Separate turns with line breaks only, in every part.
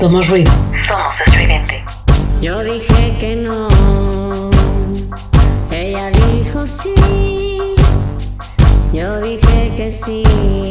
Somos ruido.
Somos estridente.
Yo dije que no. Ella dijo sí. Yo dije que sí.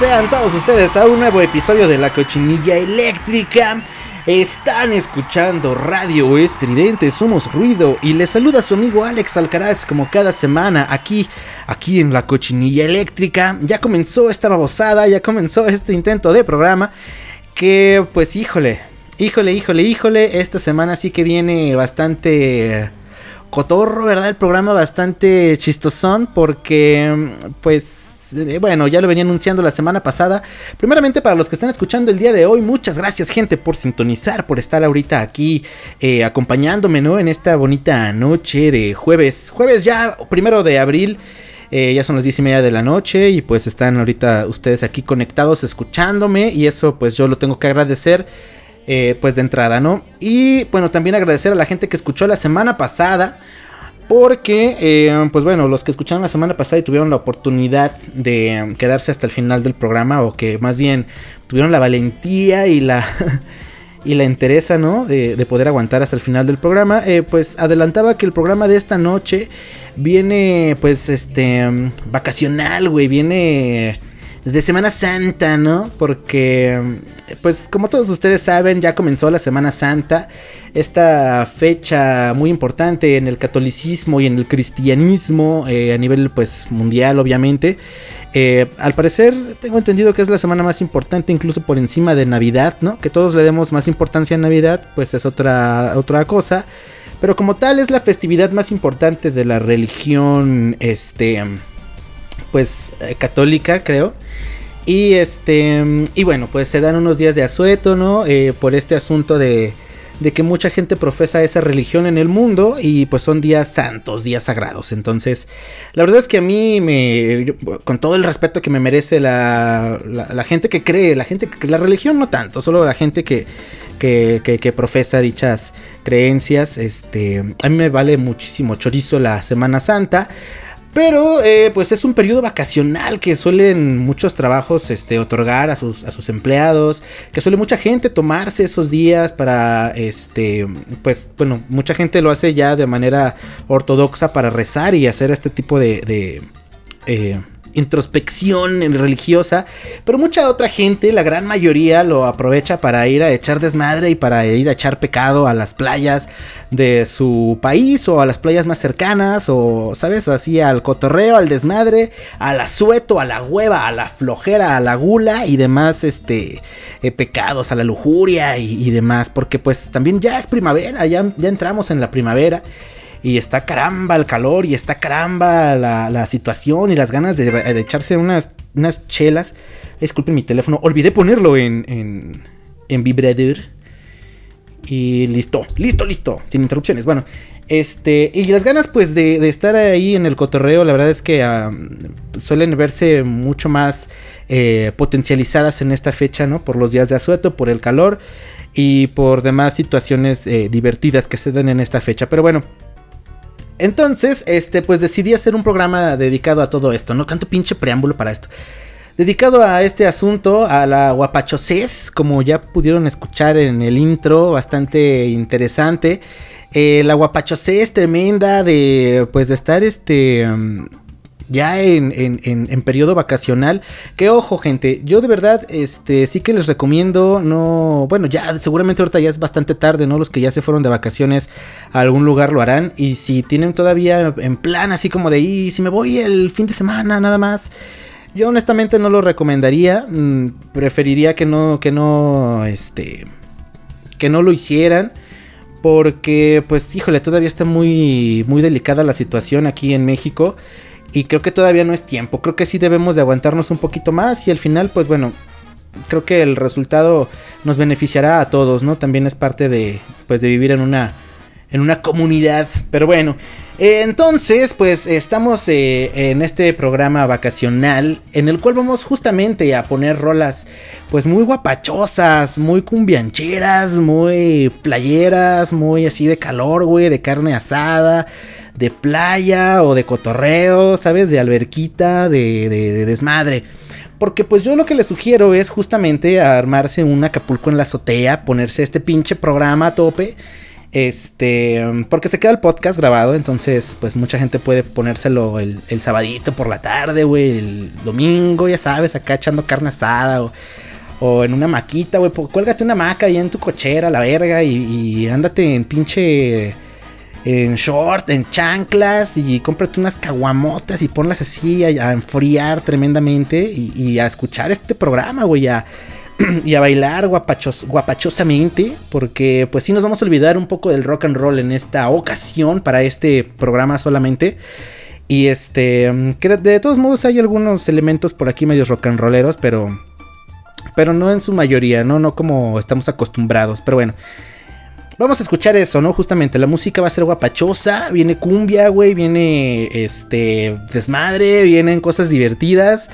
Sean todos ustedes a un nuevo episodio de La Cochinilla Eléctrica. Están escuchando Radio Estridente, somos ruido y les saluda su amigo Alex Alcaraz como cada semana aquí, aquí en La Cochinilla Eléctrica. Ya comenzó esta babosada, ya comenzó este intento de programa que pues híjole, híjole, híjole, híjole, esta semana sí que viene bastante cotorro, ¿verdad? El programa bastante chistosón porque pues bueno, ya lo venía anunciando la semana pasada. Primeramente, para los que están escuchando el día de hoy, muchas gracias, gente, por sintonizar, por estar ahorita aquí eh, acompañándome, ¿no? En esta bonita noche de jueves. Jueves ya, primero de abril. eh, ya son las 10 y media de la noche y pues están ahorita ustedes aquí conectados escuchándome y eso pues yo lo tengo que agradecer eh, pues de entrada, ¿no? Y bueno, también agradecer a la gente que escuchó la semana pasada. Porque, eh, pues bueno, los que escucharon la semana pasada y tuvieron la oportunidad de eh, quedarse hasta el final del programa, o que más bien tuvieron la valentía y la, y la entereza, ¿no? De, de poder aguantar hasta el final del programa, eh, pues adelantaba que el programa de esta noche viene, pues, este, mm, vacacional, güey, viene de Semana Santa, ¿no? Porque, pues como todos ustedes saben, ya comenzó la Semana Santa, esta fecha muy importante en el catolicismo y en el cristianismo eh, a nivel, pues, mundial, obviamente. Eh, al parecer, tengo entendido que es la semana más importante, incluso por encima de Navidad, ¿no? Que todos le demos más importancia a Navidad, pues es otra, otra cosa. Pero como tal, es la festividad más importante de la religión, este pues eh, católica, creo. Y este y bueno, pues se dan unos días de asueto, ¿no? Eh, por este asunto de de que mucha gente profesa esa religión en el mundo y pues son días santos, días sagrados. Entonces, la verdad es que a mí me, con todo el respeto que me merece la, la, gente que cree, la gente que la religión no tanto, solo la gente que, que, que, que, profesa dichas creencias, este, a mí me vale muchísimo chorizo la Semana Santa. Pero eh, pues es un periodo vacacional que suelen muchos trabajos este, otorgar a sus, a sus empleados, que suele mucha gente tomarse esos días para, este, pues bueno, mucha gente lo hace ya de manera ortodoxa para rezar y hacer este tipo de... de eh, introspección religiosa, pero mucha otra gente, la gran mayoría, lo aprovecha para ir a echar desmadre y para ir a echar pecado a las playas de su país o a las playas más cercanas o, ¿sabes? Así al cotorreo, al desmadre, al asueto, a la hueva, a la flojera, a la gula y demás, este, eh, pecados, a la lujuria y, y, demás, porque pues también ya es primavera, ya, ya entramos en la primavera y está caramba el calor y está caramba la, la situación y las ganas de, echarse unas, unas, chelas. Disculpen mi teléfono, olvidé ponerlo en, en, en vibrador. Y listo, listo, listo, sin interrupciones. Bueno, este, y las ganas pues de, de estar ahí en el cotorreo, la verdad es que suelen verse mucho más eh, potencializadas en esta fecha, ¿no? Por los días de asueto, por el calor y por demás situaciones eh, divertidas que se dan en esta fecha. Pero bueno, entonces, este, pues decidí hacer un programa dedicado a todo esto, no tanto pinche preámbulo para esto. dedicado a este asunto, a la guapachocés, como ya pudieron escuchar en el intro, bastante interesante. Eh, la guapachocés es tremenda de, pues, de estar este... Ya en, en, periodo vacacional. Que ojo, gente, yo de verdad, este, sí que les recomiendo, no, bueno, ya seguramente ahorita ya es bastante tarde, ¿no? Los que ya se fueron de vacaciones a algún lugar lo harán. Y si tienen todavía en plan así como de, y si me voy el fin de semana nada más. Yo honestamente no lo recomendaría. Mm, preferiría que no, que no, este, que no lo hicieran. Porque, pues, híjole, todavía está muy, muy delicada la situación aquí en México. Y creo que todavía no es tiempo. Creo que sí debemos de aguantarnos un poquito más. Y al final, pues bueno, creo que el resultado nos beneficiará a todos, ¿no? También es parte de, pues, de vivir en una, en una comunidad. Pero bueno, eh, entonces, pues estamos eh, en este programa vacacional en el cual vamos justamente a poner rolas, pues muy guapachosas, muy cumbiancheras, muy playeras, muy así de calor, güey, de carne asada. De playa o de cotorreo, ¿sabes? De alberquita, de, de desmadre. Porque pues yo lo que les sugiero es justamente armarse un Acapulco en la azotea, ponerse este pinche programa a tope este, porque se queda el podcast grabado, entonces, pues mucha gente puede ponérselo el, el sabadito por la tarde, güey, el domingo, ya sabes, acá echando carne asada o, o en una maquita, güey. Cuélgate una maca ahí en tu cochera, la verga, y, ándate en pinche. En short, en chanclas, y cómprate unas caguamotas y ponlas así a, enfriar tremendamente y, y, a escuchar este programa, güey, a y a bailar guapachos, guapachosamente, porque pues sí nos vamos a olvidar un poco del rock and roll en esta ocasión para este programa solamente. Y este, que de, todos modos hay algunos elementos por aquí medios rock and rolleros, pero pero no en su mayoría, no no como estamos acostumbrados, pero bueno. Vamos a escuchar eso, ¿no? Justamente la música va a ser guapachosa, viene cumbia, güey, viene este desmadre, vienen cosas divertidas.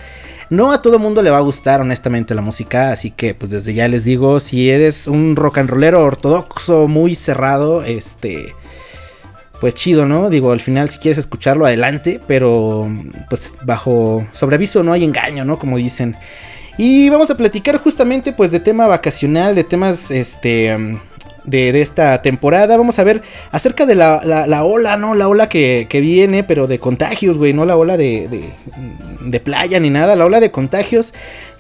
No a todo mundo le va a gustar honestamente la música, así que pues desde ya les digo, si eres un rock and rollero ortodoxo muy cerrado, este pues chido, ¿no? Digo, al final si quieres escucharlo adelante, pero pues bajo sobreaviso no hay engaño, ¿no? Como dicen. Y vamos a platicar justamente pues de tema vacacional, de temas este de, esta temporada. Vamos a ver acerca de la, ola, ¿no? La ola que, viene, pero de contagios, güey, no la ola de, de, playa ni nada, la ola de contagios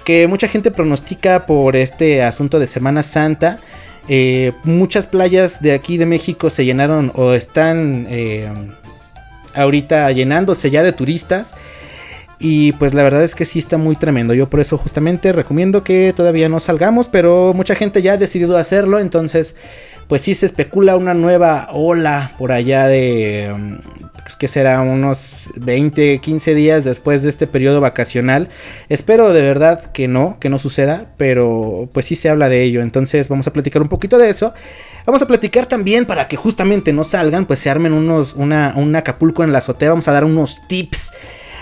que mucha gente pronostica por este asunto de Semana Santa. Eh, muchas playas de aquí de México se llenaron o están eh, ahorita llenándose ya de turistas. Y pues la verdad es que sí está muy tremendo. Yo por eso justamente recomiendo que todavía no salgamos, pero mucha gente ya ha decidido hacerlo. Entonces, pues sí se especula una nueva ola por allá de... Pues que será unos 20, 15 días después de este periodo vacacional. Espero de verdad que no, que no suceda, pero pues sí se habla de ello. Entonces vamos a platicar un poquito de eso. Vamos a platicar también para que justamente no salgan, pues se armen unos, una, un Acapulco en la azotea. Vamos a dar unos tips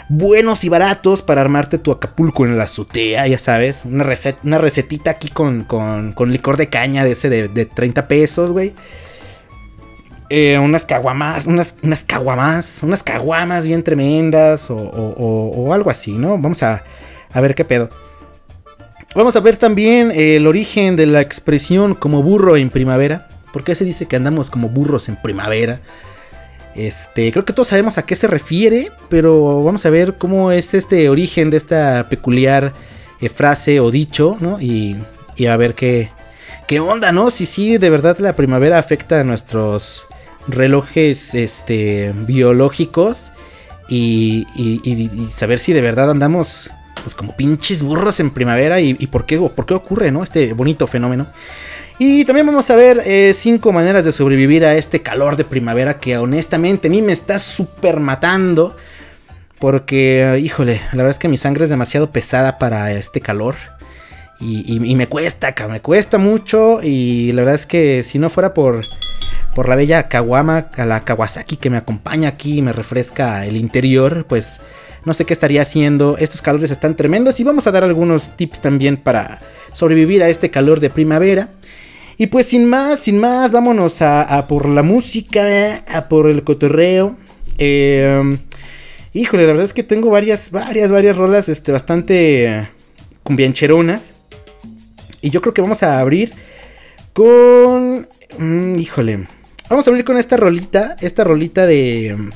buenos y baratos para armarte tu Acapulco en la azotea, ya sabes. Una, una recetita aquí con, con, licor de caña de ese de, 30 pesos, güey. Eh, unas caguamas, unas, unas caguamas, unas caguamas bien tremendas o, o, algo así, ¿no? Vamos a, a ver qué pedo. Vamos a ver también el origen de la expresión como burro en primavera. ¿Por qué se dice que andamos como burros en primavera? Este, creo que todos sabemos a qué se refiere, pero vamos a ver cómo es este origen de esta peculiar eh, frase o dicho, ¿no? Y, a ver qué, qué onda, ¿no? Si sí, de verdad la primavera afecta a nuestros relojes este, biológicos y, saber si de verdad andamos pues como pinches burros en primavera y, por, qué, por qué ocurre, ¿no? Este bonito fenómeno. Y también vamos a ver eh, cinco maneras de sobrevivir a este calor de primavera que honestamente a mí me está súper matando. Porque, híjole, la verdad es que mi sangre es demasiado pesada para este calor. Y, me cuesta, me cuesta mucho. Y la verdad es que si no fuera por, por la bella Kawama, la Kawasaki que me acompaña aquí y me refresca el interior, pues no sé qué estaría haciendo. Estos calores están tremendos y vamos a dar algunos tips también para sobrevivir a este calor de primavera. Y pues sin más, sin más, vámonos a, por la música, a por el cotorreo. Em, Híjole, la verdad es que tengo varias, varias, varias rolas este, bastante cumbiancheronas. Y yo creo que vamos a abrir con... Mm, híjole. Vamos a abrir con esta rolita. Esta rolita de...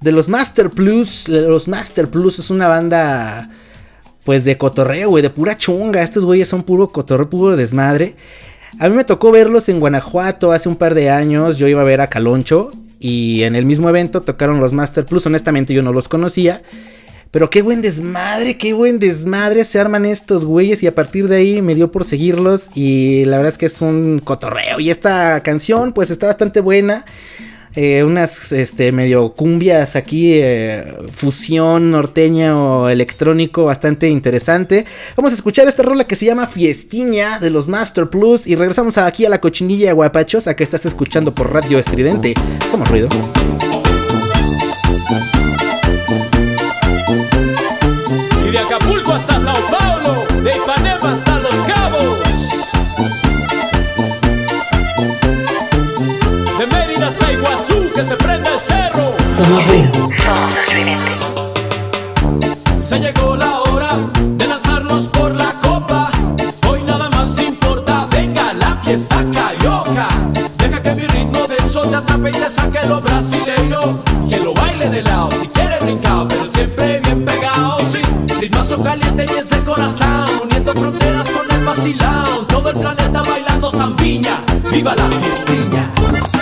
De los Master Plus. Los Master Plus es una banda... Pues de cotorreo, güey. De pura chunga. Estos güeyes son puro cotorreo, puro desmadre. A mí me tocó verlos en Guanajuato hace un par de años. Yo iba a ver a Caloncho. Y en el mismo evento tocaron los Master Plus. Honestamente yo no los conocía. Pero qué buen desmadre, qué buen desmadre se arman estos güeyes. Y a partir de ahí me dio por seguirlos. Y la verdad es que es un cotorreo. Y esta canción pues está bastante buena. Eh, unas este, medio cumbias aquí, eh, fusión norteña o electrónico bastante interesante. Vamos a escuchar esta rola que se llama Fiestiña de los Master Plus y regresamos aquí a la cochinilla guapachosa que estás escuchando por Radio Estridente. Somos ruido.
Y de Acapulco hasta Sao Paulo, de Se llegó la hora de lanzarnos por la copa. Hoy nada más importa, venga la fiesta carioca. Deja que mi ritmo del sol te atrape y te saque lo brasileiro. Que lo baile de lado si quiere brincado, pero siempre bien pegado. Sí, ritmazo caliente y es de corazón. Uniendo fronteras con el vacilado. Todo el planeta bailando zambiña. ¡Viva la fiestilla!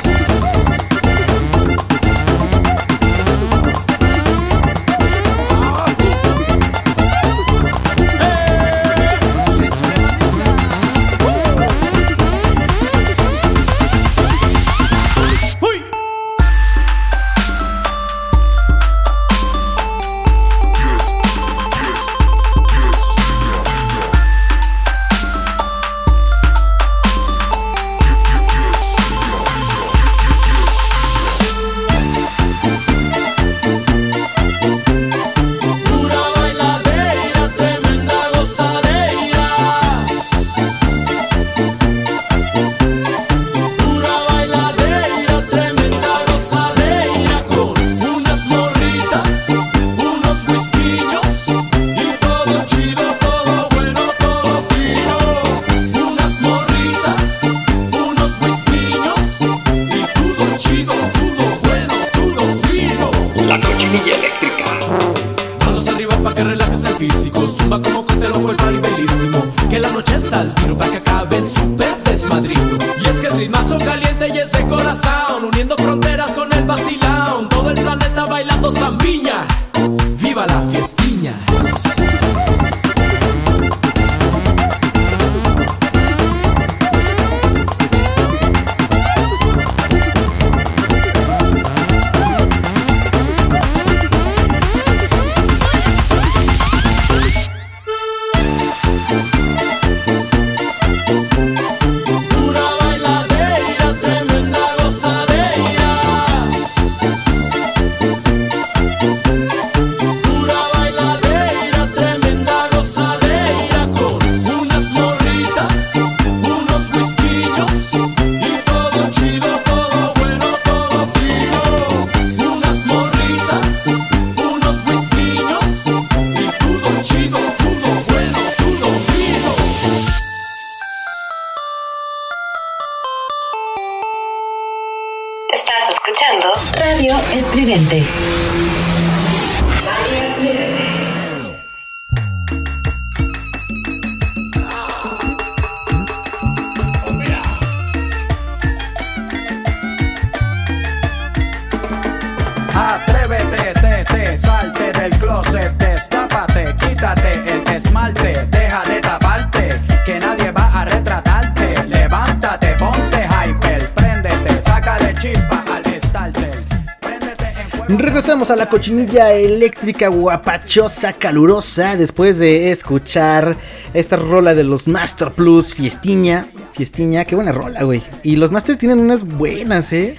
La cochinilla eléctrica
guapachosa, calurosa, después de escuchar esta rola de los Master Plus, Fiestiña. Fiestiña, qué buena rola, güey. Y los Master tienen unas buenas, ¿eh?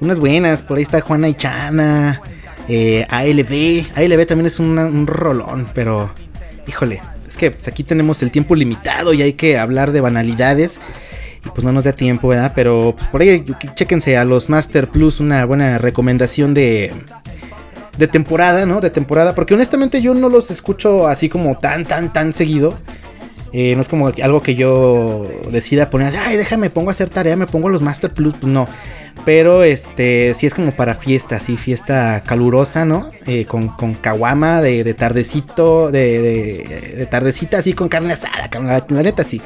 Unas buenas, por ahí está Juana y Chana, eh, ALB. ALB también es un rolón, pero híjole, es que aquí tenemos el tiempo limitado y hay que hablar de banalidades. Y pues no nos da tiempo, ¿verdad? Pero pues por ahí chéquense a los Master Plus, una buena recomendación de, de temporada, ¿no? De temporada, porque honestamente yo no los escucho así como tan, tan, tan seguido. Eh, no es como algo que yo decida poner, ay, déjame, pongo a hacer tarea, me pongo los Master Plus, pues no. Pero este, sí es como para fiesta, sí, fiesta calurosa, ¿no? Eh, con, con caguama de, de tardecito, de, de, de tardecita, así con carne asada, la, la neta, sí.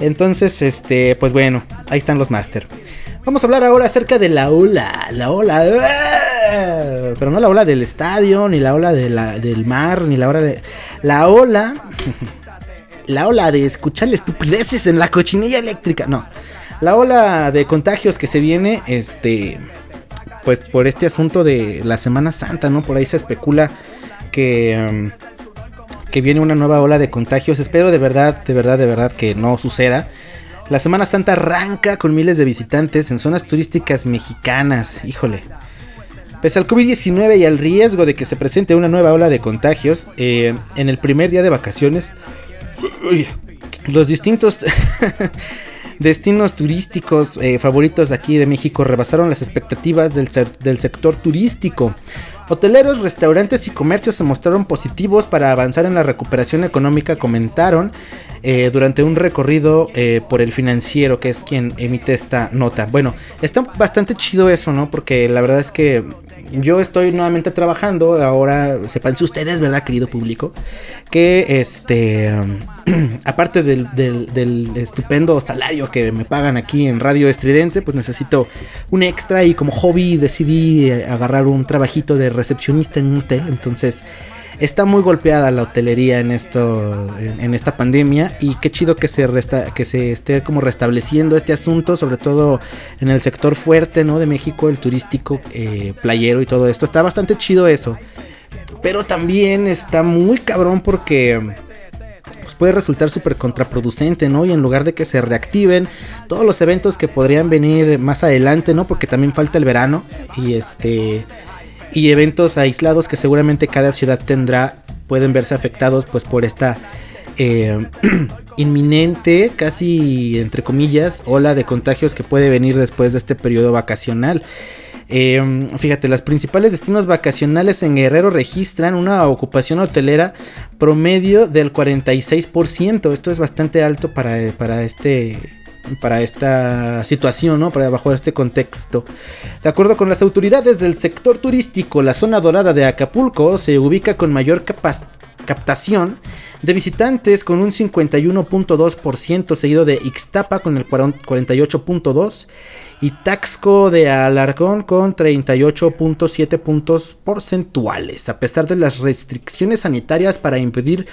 Entonces, este, pues bueno, ahí están los Master. Vamos a hablar ahora acerca de la ola, la ola, ¡ah! pero no la ola del estadio, ni la ola de la, del mar, ni la ola de... La ola la ola de escuchar estupideces en la cochinilla eléctrica. No, la ola de contagios que se viene, este, pues por este asunto de la Semana Santa, ¿no? Por ahí se especula que, um, que viene una nueva ola de contagios. Espero de verdad, de verdad, de verdad que no suceda. La Semana Santa arranca con miles de visitantes en zonas turísticas mexicanas. Híjole. Pese al COVID-19 y al riesgo de que se presente una nueva ola de contagios, eh, en el primer día de vacaciones los distintos destinos turísticos eh, favoritos aquí de México rebasaron las expectativas del sector turístico. Hoteleros, restaurantes y comercios se mostraron positivos para avanzar en la recuperación económica, comentaron eh, durante un recorrido eh, por el financiero, que es quien emite esta nota. Bueno, está bastante chido eso, ¿no? Porque la verdad es que yo estoy nuevamente trabajando. Ahora, sepan ustedes, ¿verdad, querido público? Que este, aparte del, del, estupendo salario que me pagan aquí en Radio Estridente, pues necesito un extra y como hobby decidí agarrar un trabajito de recepcionista en un hotel. Entonces, está muy golpeada la hotelería en esto en, esta pandemia y qué chido que se resta, que se esté como restableciendo este asunto sobre todo en el sector fuerte no de México el turístico eh, playero y todo esto está bastante chido eso pero también está muy cabrón porque pues puede resultar súper contraproducente, ¿no? Y en lugar de que se reactiven todos los eventos que podrían venir más adelante, ¿no? Porque también falta el verano y este y eventos aislados que seguramente cada ciudad tendrá pueden verse afectados pues por esta eh, inminente, casi entre comillas, ola de contagios que puede venir después de este periodo vacacional. Eh, fíjate, los principales destinos vacacionales en Guerrero registran una ocupación hotelera promedio del 46%. Esto es bastante alto para, para este para esta situación, ¿no? Para bajo este contexto. De acuerdo con las autoridades del sector turístico, la zona dorada de Acapulco se ubica con mayor captación de visitantes con un 51.2%, seguido de Ixtapa con el 48.2% y Taxco de Alarcón con 38.7 puntos porcentuales. A pesar de las restricciones sanitarias para impedir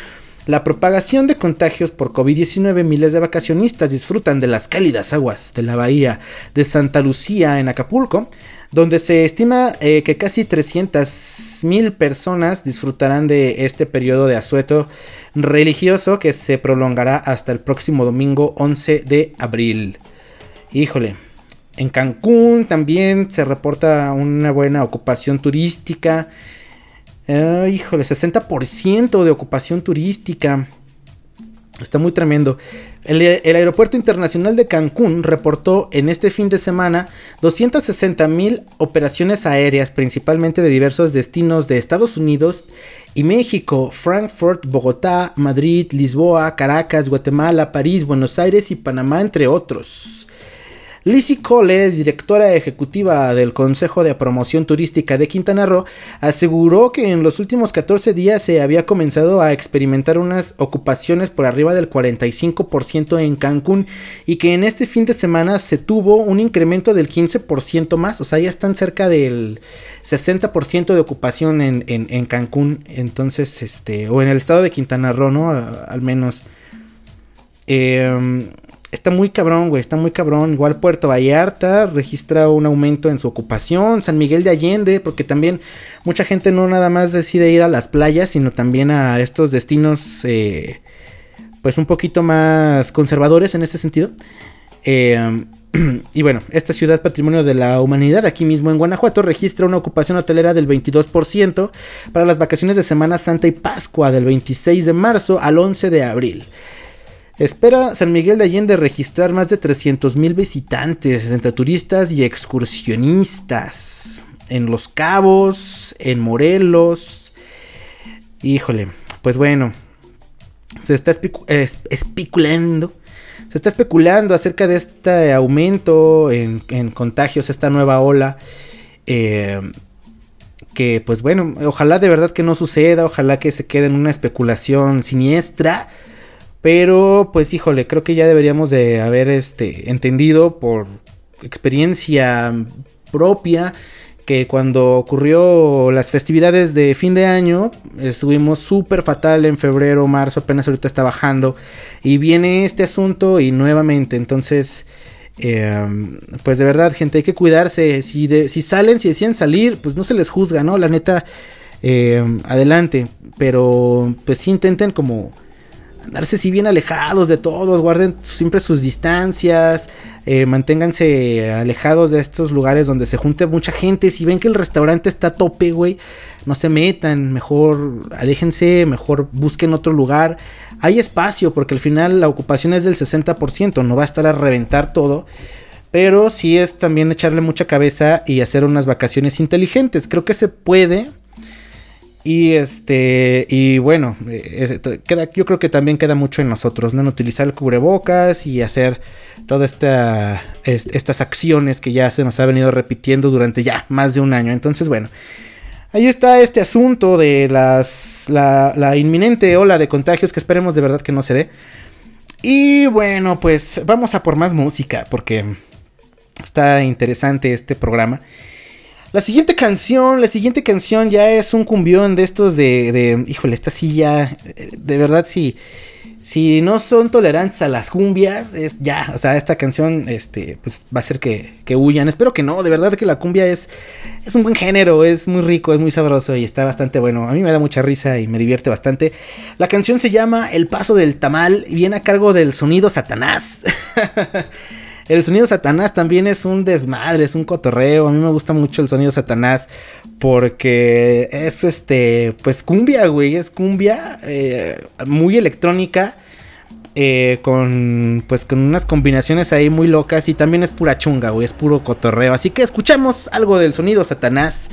la propagación de contagios por COVID-19, miles de vacacionistas disfrutan de las cálidas aguas de la bahía de Santa Lucía en Acapulco, donde se estima eh, que casi 300 mil personas disfrutarán de este periodo de asueto religioso que se prolongará hasta el próximo domingo 11 de abril. Híjole. En Cancún también se reporta una buena ocupación turística. Uh, híjole, 60% de ocupación turística. Está muy tremendo. El, el, Aeropuerto Internacional de Cancún reportó en este fin de semana 260 mil operaciones aéreas, principalmente de diversos destinos de Estados Unidos y México, Frankfurt, Bogotá, Madrid, Lisboa, Caracas, Guatemala, París, Buenos Aires y Panamá, entre otros. Lizzie Cole, directora ejecutiva del Consejo de Promoción Turística de Quintana Roo, aseguró que en los últimos 14 días se había comenzado a experimentar unas ocupaciones por arriba del 45% en Cancún y que en este fin de semana se tuvo un incremento del 15% más, o sea, ya están cerca del 60% de ocupación en, en, Cancún, entonces, este, o en el estado de Quintana Roo, ¿no? al menos. Eh, está muy cabrón, güey, está muy cabrón. Igual Puerto Vallarta registra un aumento en su ocupación. San Miguel de Allende, porque también mucha gente no nada más decide ir a las playas, sino también a estos destinos, eh, pues un poquito más conservadores en ese sentido. Eh, y bueno, esta ciudad patrimonio de la humanidad, aquí mismo en Guanajuato, registra una ocupación hotelera del 22% para las vacaciones de Semana Santa y Pascua del 26 de marzo al 11 de abril. Espera San Miguel de Allende registrar más de 300 mil visitantes entre turistas y excursionistas. en Los Cabos, en Morelos. Híjole, pues bueno, se está especu- es- especulando. Se está especulando acerca de este aumento en, en contagios, esta nueva ola. eh, que pues bueno, ojalá de verdad que no suceda, ojalá que se quede en una especulación siniestra. Pero pues híjole, creo que ya deberíamos de haber este entendido por experiencia propia que cuando ocurrió las festividades de fin de año estuvimos súper fatal en febrero, marzo, apenas ahorita está bajando y viene este asunto y nuevamente, entonces eh, pues de verdad gente hay que cuidarse, si, de- si salen, si deciden salir, pues no se les juzga, ¿no? La neta, eh, adelante, pero pues sí intenten como andarse si bien alejados de todos, guarden siempre sus distancias, eh, manténganse alejados de estos lugares donde se junte mucha gente. Si ven que el restaurante está a tope, güey, no se metan, mejor aléjense, mejor busquen otro lugar. Hay espacio porque al final la ocupación es del 60%, no va a estar a reventar todo. Pero sí es también echarle mucha cabeza y hacer unas vacaciones inteligentes. Creo que se puede. Y este, y bueno, eh, eh, queda, yo creo que también queda mucho en nosotros, ¿no? En utilizar el cubrebocas y hacer todas esta, es- estas acciones que ya se nos ha venido repitiendo durante ya más de un año. Entonces, bueno, ahí está este asunto de las, la, la inminente ola de contagios que esperemos de verdad que no se dé. Y bueno, pues vamos a por más música porque está interesante este programa. La siguiente canción, la siguiente canción ya es un cumbión de estos de, de híjole, esta sí ya, de verdad si, si no son tolerantes a las cumbias, es ya, o sea, esta canción, este, pues va a ser que, que huyan. Espero que no, de verdad que la cumbia es, es un buen género, es muy rico, es muy sabroso y está bastante bueno. A mí me da mucha risa y me divierte bastante. La canción se llama El Paso del Tamal y viene a cargo del sonido Satanás. El sonido Satanás también es un desmadre, es un cotorreo. A mí me gusta mucho el sonido Satanás porque es este, pues cumbia, güey, es cumbia eh, muy electrónica. eh, con pues con unas combinaciones ahí muy locas y también es pura chunga, güey, es puro cotorreo. Así que escuchamos algo del sonido Satanás,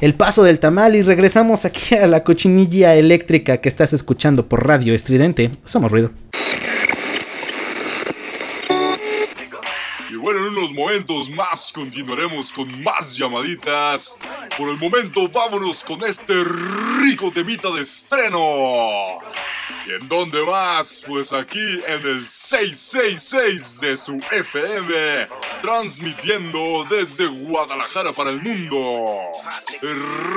el paso del tamal y regresamos aquí a la cochinilla eléctrica que estás escuchando por radio estridente. Somos ruido.
Bueno, en unos momentos más continuaremos con más llamaditas. Por el momento, vámonos con este rico temita de estreno. ¿Y en dónde más? Pues aquí en el 666 de su FM, transmitiendo desde Guadalajara para el mundo.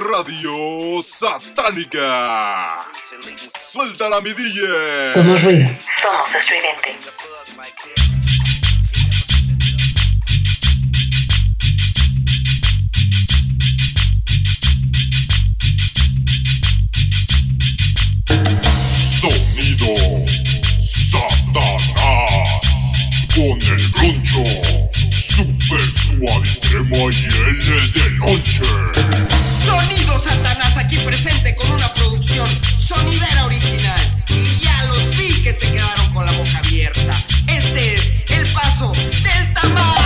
Radio Satánica. Suéltala, mi DJ.
Somos ruido.
Somos estridente.
Satanás con el broncho super suave crema y L de lonche.
Sonido Satanás aquí presente con una producción sonidera original. Y ya los vi que se quedaron con la boca abierta. Este es el paso del tamal.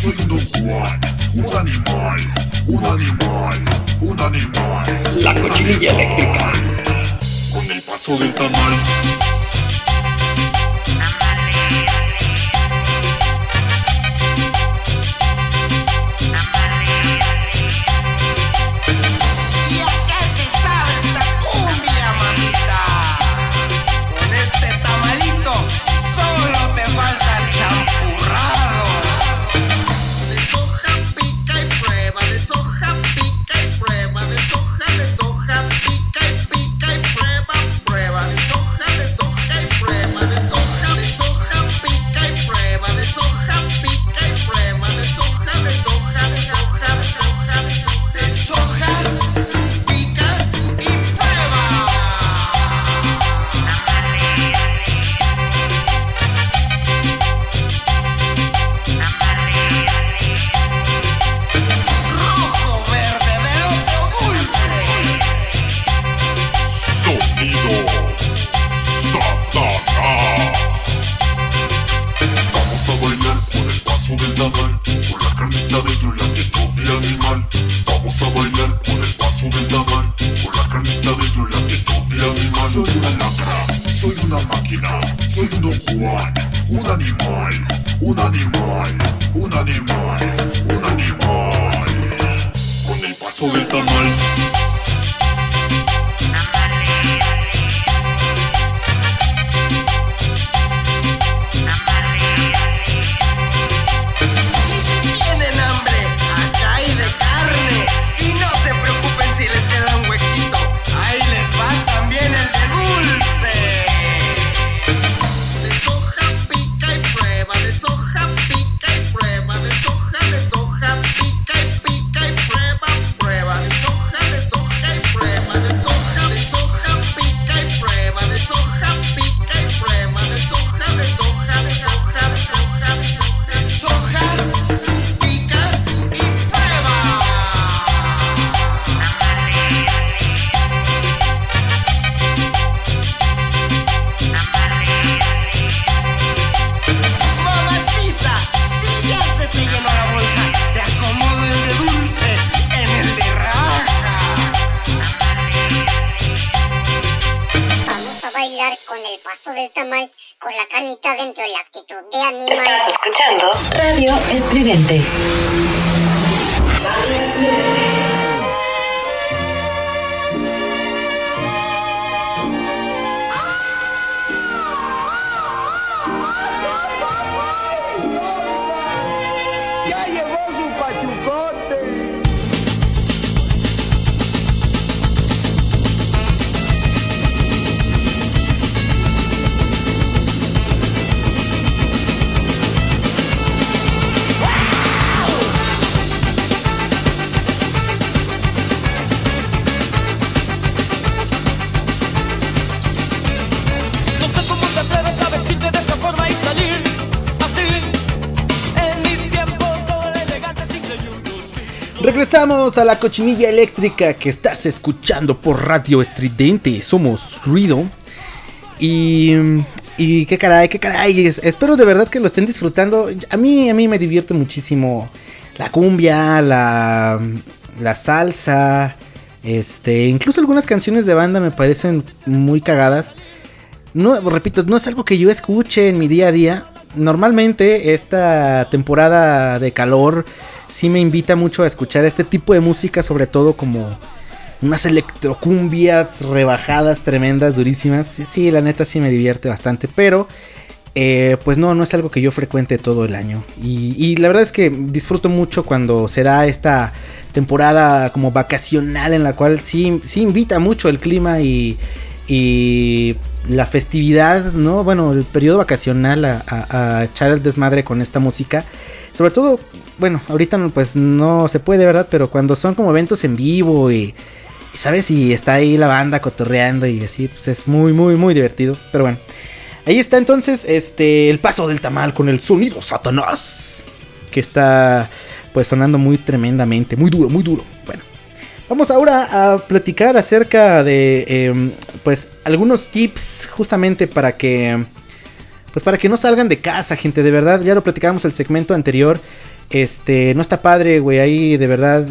Soy un Don Juan, un animal, un animal, un animal.
La cochinilla eléctrica.
Con el paso del tamal.
A la
cochinilla eléctrica que estás escuchando por Radio Estridente. Somos Ruido. Y. Y qué caray, qué caray. es- Espero de verdad que lo estén disfrutando. A mí, a mí me divierte muchísimo la cumbia, la, la salsa. Este, incluso algunas canciones de banda me parecen muy cagadas. No, repito, no es algo que yo escuche en mi día a día. Normalmente esta temporada de calor sí me invita mucho a escuchar este tipo de música, sobre todo como unas electrocumbias rebajadas tremendas, durísimas. Sí, la neta sí me divierte bastante, pero eh, pues no, no es algo que yo frecuente todo el año. Y, la verdad es que disfruto mucho cuando se da esta temporada como vacacional en la cual sí, sí invita mucho el clima y, y la festividad, ¿no? Bueno, el periodo vacacional a, a- a echar el desmadre con esta música. Sobre todo, bueno, ahorita no, pues no se puede, ¿verdad? Pero cuando son como eventos en vivo y, y, ¿sabes? Y está ahí la banda cotorreando y así, pues es muy, muy, muy divertido. Pero bueno, ahí está entonces este el paso del tamal con el sonido Satanás. Que está pues sonando muy tremendamente, muy duro, muy duro. Bueno, vamos ahora a platicar acerca de em, pues algunos tips justamente para que pues para que no salgan de casa, gente, de verdad, ya lo platicamos el segmento anterior. Este, no está padre, güey, ahí de verdad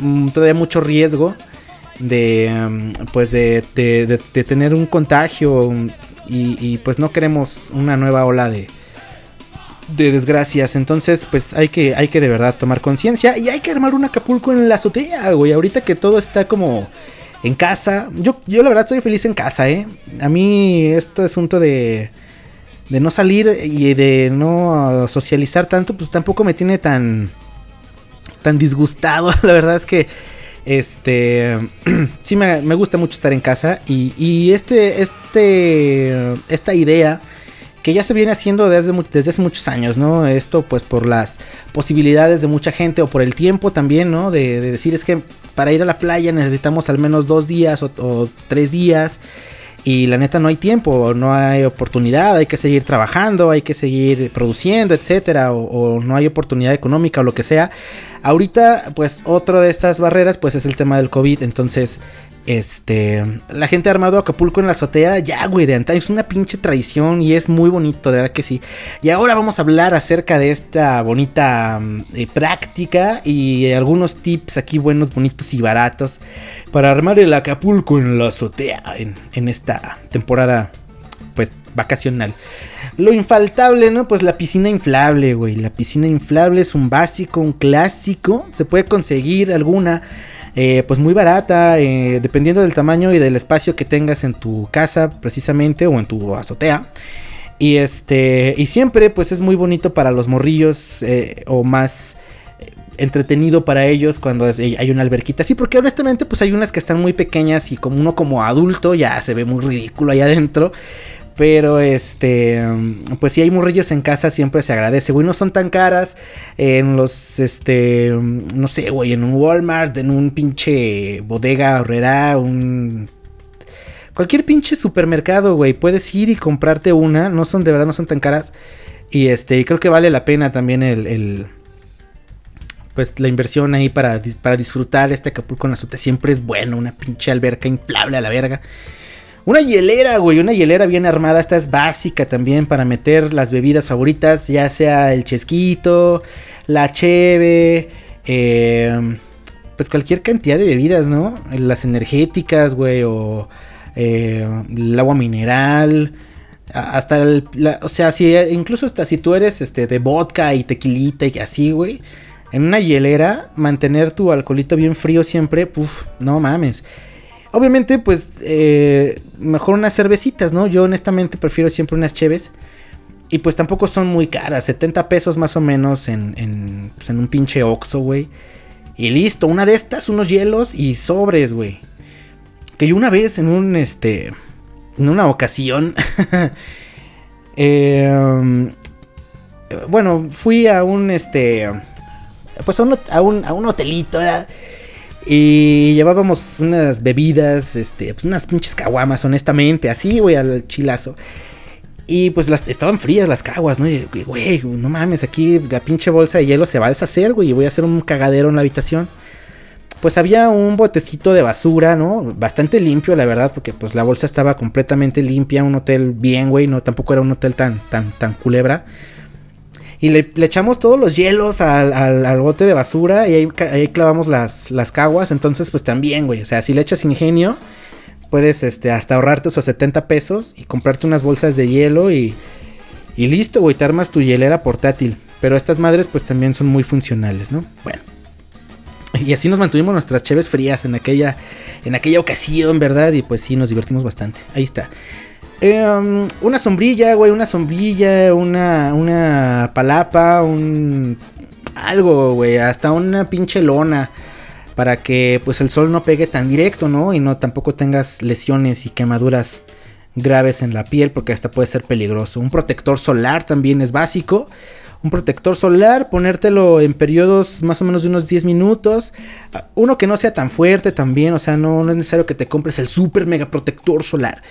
mm, todavía mucho riesgo de mm, pues de- de tener un contagio mm, y, y, pues no queremos una nueva ola de de desgracias, entonces pues hay que hay que de verdad tomar conciencia y hay que armar un Acapulco en la azotea, güey, ahorita que todo está como en casa. Yo yo la verdad soy feliz en casa, eh. A mí este asunto de de no salir y de no socializar tanto, pues tampoco me tiene tan tan disgustado. La verdad es que este sí me, me gusta mucho estar en casa y, y este este esta idea que ya se viene haciendo desde, desde hace muchos años, ¿no? Esto pues por las posibilidades de mucha gente o por el tiempo también, ¿no? De, de decir es que para ir a la playa necesitamos al menos dos días o tres días y la neta no hay tiempo, no hay oportunidad, hay que seguir trabajando, hay que seguir produciendo, etcétera, o, no hay oportunidad económica o lo que sea. Ahorita, pues, otra de estas barreras, pues, es el tema del COVID. Entonces, este, la gente ha armado Acapulco en la azotea, ya, güey, de antaño, es una pinche tradición y es muy bonito, de verdad que sí. Y ahora vamos a hablar acerca de esta bonita mm, eh, práctica y algunos tips aquí buenos, bonitos y baratos para armar el Acapulco en la azotea en, en esta temporada, pues, vacacional. Lo infaltable, ¿no? Pues la piscina inflable, güey. La piscina inflable es un básico, un clásico. Se puede conseguir alguna eh, pues muy barata, eh, dependiendo del tamaño y del espacio que tengas en tu casa precisamente o en tu azotea. Y este, y siempre pues es muy bonito para los morrillos eh, o más entretenido para ellos cuando hay una alberquita. Sí, porque honestamente pues hay unas que están muy pequeñas y como uno como adulto ya se ve muy ridículo ahí adentro. Pero este, pues si hay morrillos en casa siempre se agradece, güey. No son tan caras en los, este, no sé, güey, en un Walmart, en un pinche bodega horrera, un... Cualquier pinche supermercado, güey. Puedes ir y comprarte una. No son, de verdad, no son tan caras. Y este, creo que vale la pena también el, el pues la inversión ahí para, para disfrutar este Acapulco en azote siempre es bueno. Una pinche alberca inflable a la verga. Una hielera, güey, una hielera bien armada. Esta es básica también para meter las bebidas favoritas, ya sea el chesquito, la cheve, eh, pues cualquier cantidad de bebidas, ¿no? Las energéticas, güey, o eh, el agua mineral. Hasta el, o sea, si, incluso hasta si tú eres este, de vodka y tequilita y así, güey. En una hielera, mantener tu alcoholito bien frío siempre, puf, no mames. Obviamente, pues, eh, mejor unas cervecitas, ¿no? Yo honestamente prefiero siempre unas cheves. Y pues tampoco son muy caras, 70 pesos más o menos en, en, pues, en un pinche Oxxo, güey. Y listo, una de estas, unos hielos y sobres, güey. Que yo una vez en un, este, en una ocasión, eh, bueno, fui a un, este, pues a un, a un, a un hotelito, ¿verdad? Y llevábamos unas bebidas, este, pues unas pinches caguamas, honestamente, así, güey, al chilazo. Y pues las estaban frías las caguas, ¿no? Y, güey, no mames, aquí la pinche bolsa de hielo se va a deshacer, güey, y voy a hacer un cagadero en la habitación. Pues había un botecito de basura, ¿no? Bastante limpio, la verdad, porque pues la bolsa estaba completamente limpia, un hotel bien, güey, no tampoco era un hotel tan tan tan culebra. Y le, echamos todos los hielos al, bote de basura y ahí, clavamos las, las, caguas. Entonces, pues también, güey. O sea, si le echas ingenio, puedes este, hasta ahorrarte esos 70 pesos y comprarte unas bolsas de hielo y, y listo, güey. Te armas tu hielera portátil. Pero estas madres, pues también son muy funcionales, ¿no? Bueno. Y así nos mantuvimos nuestras cheves frías en aquella, en aquella ocasión, ¿verdad? Y pues sí, nos divertimos bastante. Ahí está. Em, una sombrilla, güey, una sombrilla, una, una palapa, un... Algo, güey, hasta una pinche lona. Para que pues el sol no pegue tan directo, ¿no? Y no tampoco tengas lesiones y quemaduras graves en la piel porque hasta puede ser peligroso. Un protector solar también es básico. Un protector solar, ponértelo en periodos más o menos de unos 10 minutos. Uno que no sea tan fuerte también, o sea, no, no es necesario que te compres el super mega protector solar.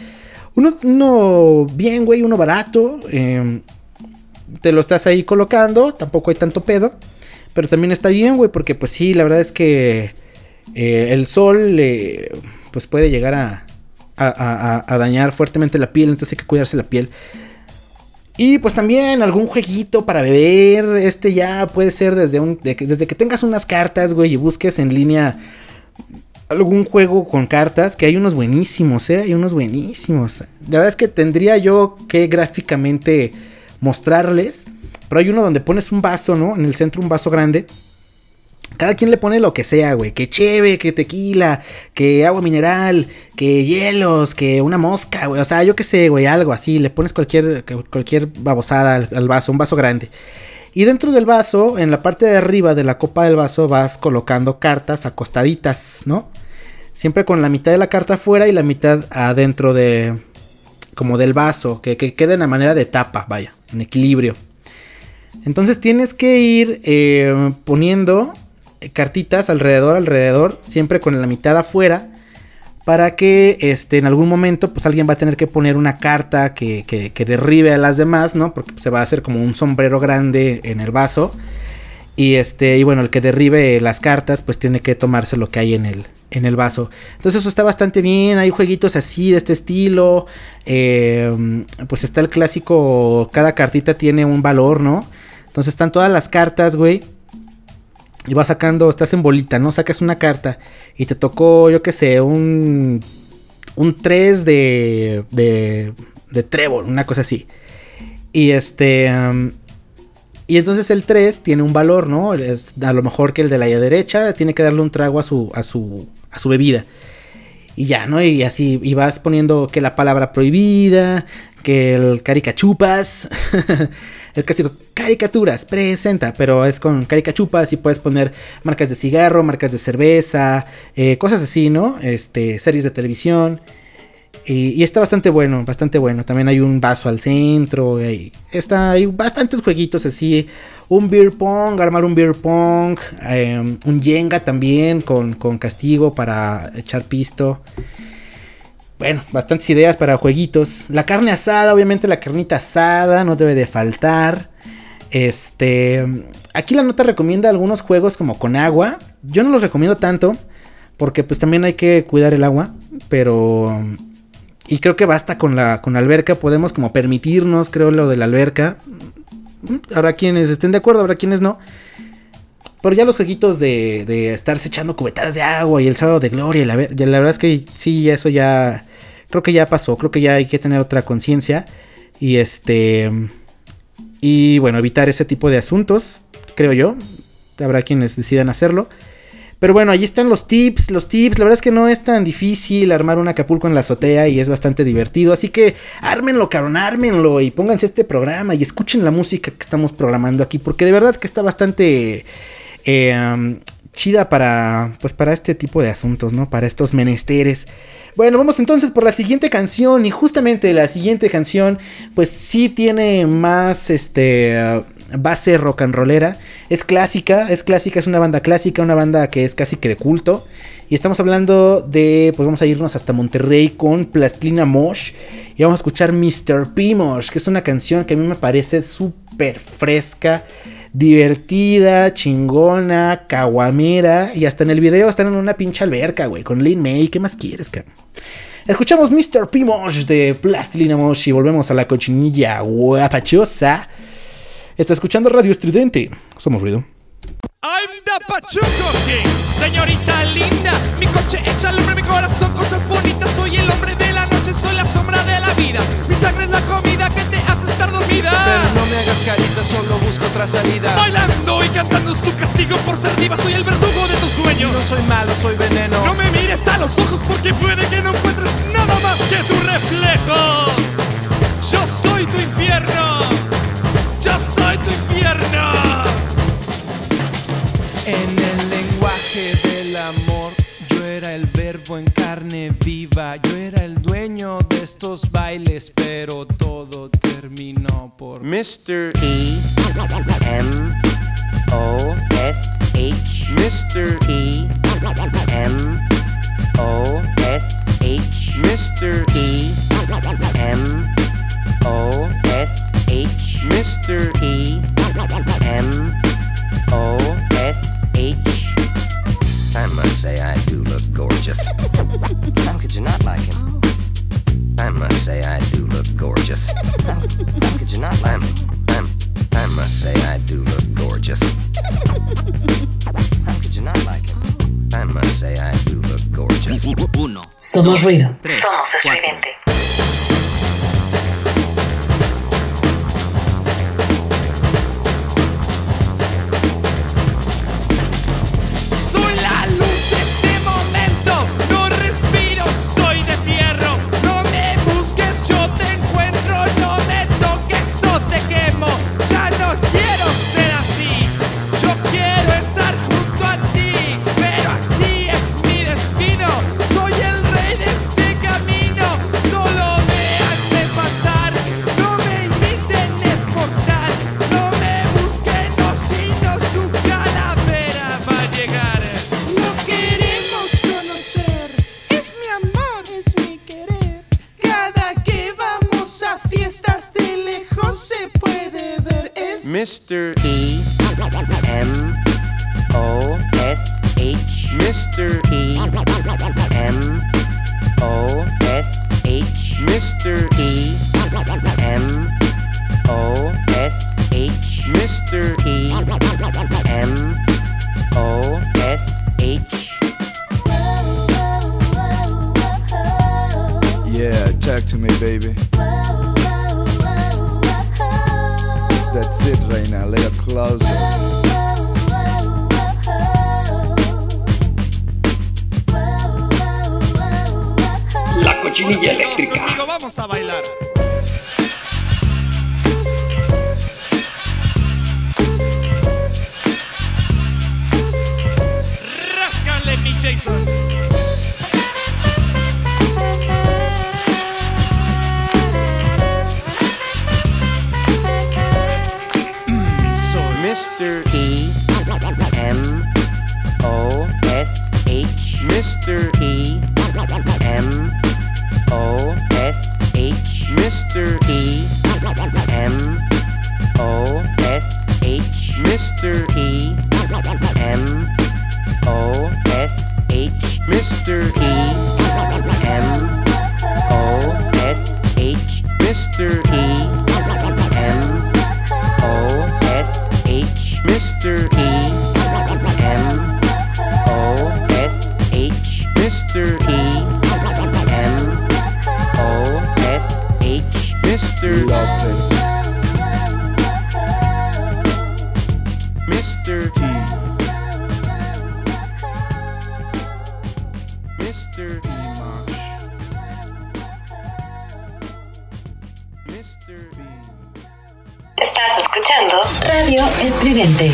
Uno, bien, güey, uno barato. Em, te lo estás ahí colocando, tampoco hay tanto pedo. Pero también está bien, güey, porque pues sí, la verdad es que eh, el sol pues puede llegar a, a, dañar fuertemente la piel, entonces hay que cuidarse la piel. Y pues también algún jueguito para beber, este ya puede ser desde, un, desde que tengas unas cartas, güey, y busques en línea algún juego con cartas, que hay unos buenísimos, ¿eh? Hay unos buenísimos. La verdad es que tendría yo que gráficamente mostrarles. Pero hay uno donde pones un vaso, ¿no? En el centro un vaso grande. Cada quien le pone lo que sea, güey. Que cheve, que tequila, que agua mineral, que hielos, que una mosca, güey. O sea, yo qué sé, güey, algo así. Le pones cualquier, cualquier babosada al, al vaso, un vaso grande. Y dentro del vaso, en la parte de arriba de la copa del vaso, vas colocando cartas acostaditas, ¿no? Siempre con la mitad de la carta afuera y la mitad adentro de. como del vaso, que, que quede en la manera de tapa, vaya, en equilibrio. Entonces tienes que ir eh, poniendo cartitas alrededor, alrededor, siempre con la mitad afuera para que este, en algún momento pues alguien va a tener que poner una carta que, que, derribe a las demás, ¿no? Porque se va a hacer como un sombrero grande en el vaso. Y este, y bueno, el que derribe las cartas, pues tiene que tomarse lo que hay en el, en el vaso. Entonces eso está bastante bien. Hay jueguitos así de este estilo. Eh, pues está el clásico. Cada cartita tiene un valor, ¿no? Entonces están todas las cartas, güey. Y vas sacando, estás en bolita, ¿no? Sacas una carta y te tocó, yo qué sé, un, un 3 de, de, de trébol, una cosa así. Y este... Y entonces el 3 tiene un valor, ¿no? Es a lo mejor que el de la derecha tiene que darle un trago a su, a su, a su bebida. Y ya, ¿no? Y así, y vas poniendo que la palabra prohibida, que el caricachupas, el clásico caricaturas presenta, pero es con caricachupas y puedes poner marcas de cigarro, marcas de cerveza, eh, cosas así, ¿no? Este, series de televisión. Y, está bastante bueno, bastante bueno. También hay un vaso al centro. Está, hay bastantes jueguitos así. Un beer pong, armar un beer pong. eh, un Jenga también con, con castigo para echar pisto. Bueno, bastantes ideas para jueguitos. La carne asada, obviamente la carnita asada no debe de faltar. Este, aquí la nota recomienda algunos juegos como con agua. Yo no los recomiendo tanto porque pues también hay que cuidar el agua, pero y creo que basta con la con la alberca, podemos como permitirnos, creo lo de la alberca. Habrá quienes estén de acuerdo, habrá quienes no. Pero ya los jueguitos de, de estarse echando cubetadas de agua y el sábado de gloria, la, la verdad es que sí, eso ya. Creo que ya pasó. Creo que ya hay que tener otra conciencia. Y este. Y bueno, evitar ese tipo de asuntos, creo yo. Habrá quienes decidan hacerlo. Pero bueno, ahí están los tips, los tips. La verdad es que no es tan difícil armar un Acapulco en la azotea y es bastante divertido. Así que ármenlo, cabrón, ármenlo y pónganse este programa y escuchen la música que estamos programando aquí. Porque de verdad que está bastante eh, chida para, pues para este tipo de asuntos, ¿no? Para estos menesteres. Bueno, vamos entonces por la siguiente canción y justamente la siguiente canción pues sí tiene más este base rock and rollera. Es clásica, es clásica, es una banda clásica, una banda que es casi que de culto. Y estamos hablando de, pues vamos a irnos hasta Monterrey con Plastilina Mosh. Y vamos a escuchar Mr. P. Mosh, que es una canción que a mí me parece súper fresca, divertida, chingona, caguamera. Y hasta en el video están en una pinche alberca, güey, con Lin May. ¿Qué más quieres, cabrón? Escuchamos Mr. P. Mosh de Plastilina Mosh y volvemos a la cochinilla guapachosa. Está escuchando Radio Estridente. Somos ruido.
I'm the Pachuco King, señorita linda. Mi coche echa al hombre, mi corazón, cosas bonitas. Soy el hombre de la noche, soy la sombra de la vida. Mi sangre es la comida que te hace estar dormida.
Pero no me hagas carita, solo busco otra salida.
Bailando y cantando es tu castigo por ser diva. Soy el verdugo de tus sueños.
No soy malo, soy veneno.
No me mires a los ojos porque puede que no encuentres nada más que tu reflejo. Yo soy tu infierno. Tu infierno.
En el lenguaje del amor, yo era el verbo en carne viva. Yo era el dueño de estos bailes, pero todo terminó por
Mr. E M O S H Mr. E M O S H Mr. E M O S H Mr. E M O S H
I must say I do look gorgeous. How could you not like him? I must say I do look gorgeous. How, how could you not like him? I'm, I must say I do look gorgeous. How could you not like him? I must say I do look gorgeous.
Uno. Somos ruido. Somos
Mr. P M O S H Mr. P M O S H Mr. P M O S H Mr. P M O S H Mr. P M O S H Mr. P M O S H Mr. P M O S H Mr. P M O S H Mr.
Lopez.
Mr. T Mr. Dimash Mr. B
Estás escuchando Radio Estridente.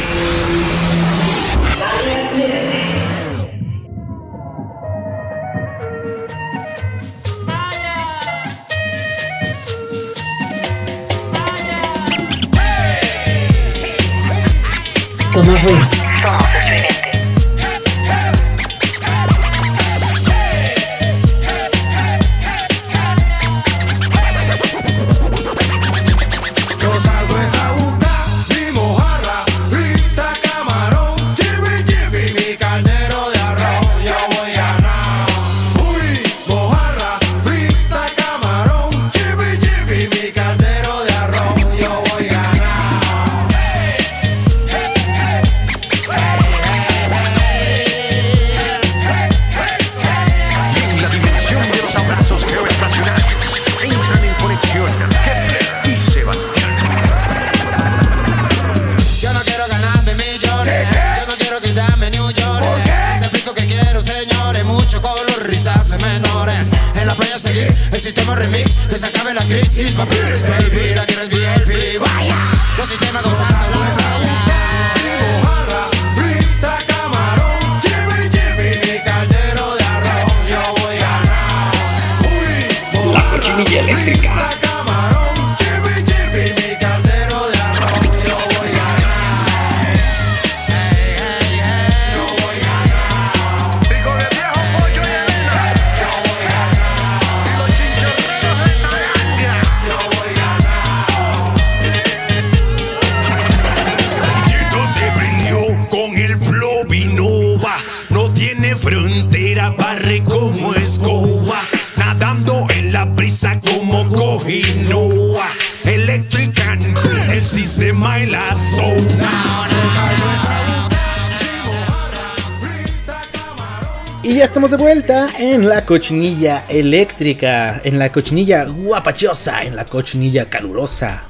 En la cochinilla eléctrica,
en la
cochinilla guapachosa, en la cochinilla calurosa,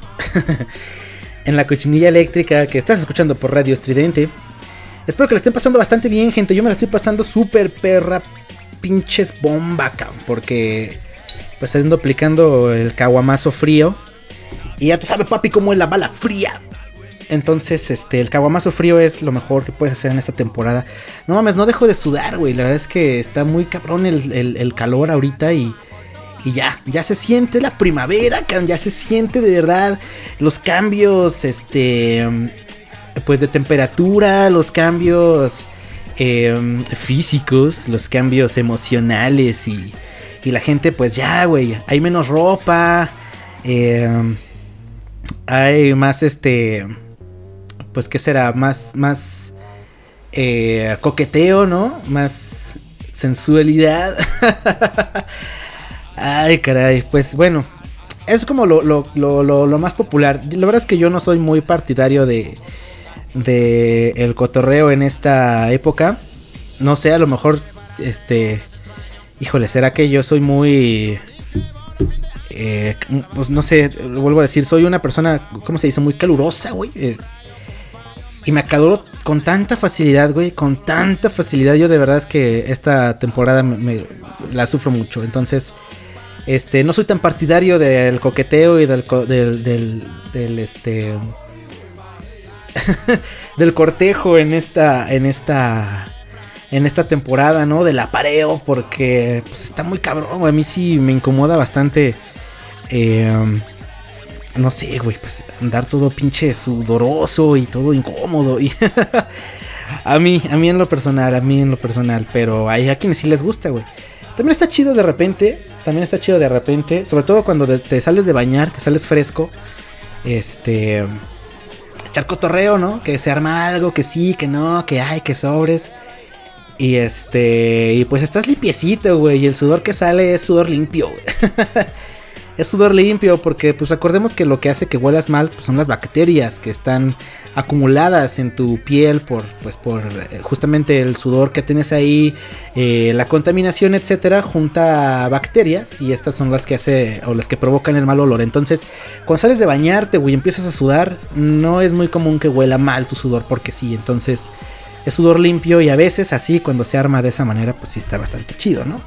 en la cochinilla eléctrica que estás escuchando por Radio Estridente. Espero que la estén pasando bastante bien, gente. Yo me la estoy pasando súper perra, pinches bomba, porque pues ando aplicando el caguamazo frío. Y ya tú sabes, papi, cómo es la bala fría. Entonces, este, el caguamazo frío es lo mejor que puedes hacer en esta temporada. No mames, no dejo de sudar, güey. La verdad es que está muy cabrón el, el- calor ahorita y, y ya, ya se siente la primavera, ya se siente de verdad los cambios, este, pues de temperatura, los cambios eh, físicos, los cambios emocionales y, y la gente, pues ya, güey, hay menos ropa, eh, hay más, este, pues qué será, más, más eh, coqueteo, ¿no? Más sensualidad. Ay, caray, pues bueno, es como lo, lo- lo- lo- más popular. La verdad es que yo no soy muy partidario de, de el cotorreo en esta época. No sé, a lo mejor, este, híjole, será que yo soy muy eh, pues no sé, vuelvo a decir, soy una persona, ¿cómo se dice? Muy calurosa, güey. eh, y me acaloro con tanta facilidad, güey, con tanta facilidad. Yo de verdad es que esta temporada me, la sufro mucho. Entonces, este, no soy tan partidario del coqueteo y del, del, del, del, este, del cortejo en esta, en esta, en esta temporada, ¿no? Del apareo, porque pues está muy cabrón. A mí sí me incomoda bastante. eh, no sé, güey, pues andar todo pinche sudoroso y todo incómodo. Y a mí, a mí en lo personal, a mí en lo personal, pero hay a quienes sí les gusta, güey. También está chido de repente, también está chido de repente, sobre todo cuando te sales de bañar, que sales fresco, este, echar cotorreo, ¿no? Que se arma algo, que sí, que no, que hay, que sobres. Y este, y pues estás limpiecito, güey, y el sudor que sale es sudor limpio, güey. es sudor limpio porque pues recordemos que lo que hace que huelas mal pues, son las bacterias que están acumuladas en tu piel por pues por eh, justamente el sudor que tienes ahí eh, la contaminación etcétera junta bacterias y estas son las que hace o las que provocan el mal olor. Entonces cuando sales de bañarte güey empiezas a sudar no es muy común que huela mal tu sudor porque sí entonces es sudor limpio y a veces así cuando se arma de esa manera pues sí está bastante chido no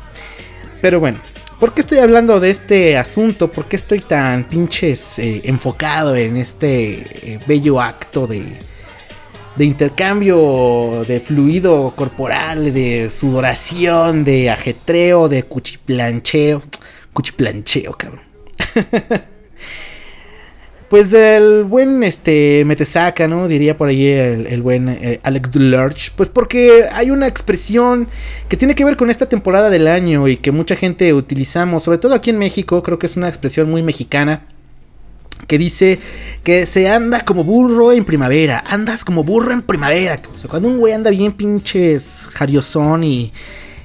pero bueno, ¿por qué estoy hablando de este asunto? ¿Por qué estoy tan pinches eh, enfocado en este eh, bello acto de, de intercambio de fluido corporal, de sudoración, de ajetreo, de cuchiplancheo? Cuchiplancheo, cabrón. Pues del buen este Metesaca, ¿no? Diría por ahí el, buen eh, Alex Dulurch. Pues porque hay una expresión que tiene que ver con esta temporada del año y que mucha gente utilizamos, sobre todo aquí en México, creo que es una expresión muy mexicana. Que dice que se anda como burro en primavera. Andas como burro en primavera. O sea, cuando un güey anda bien pinches jariosón y,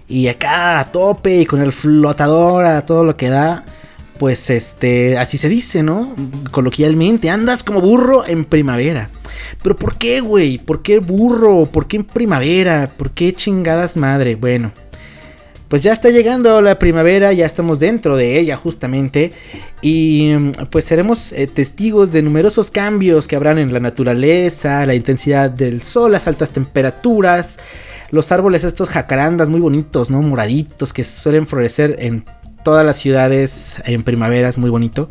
y acá a tope y con el flotador a todo lo que da pues este, así se dice, ¿no? Coloquialmente, andas como burro en primavera. Pero ¿por qué, güey? ¿Por qué burro? ¿Por qué en primavera? ¿Por qué chingadas madre? Bueno, pues ya está llegando la primavera, ya estamos dentro de ella justamente. Y mm, pues seremos eh, testigos de numerosos cambios que habrán en la naturaleza, la intensidad del sol, las altas temperaturas. Los árboles estos jacarandas muy bonitos, ¿no? Moraditos que suelen florecer en todas las ciudades en primavera, es muy bonito.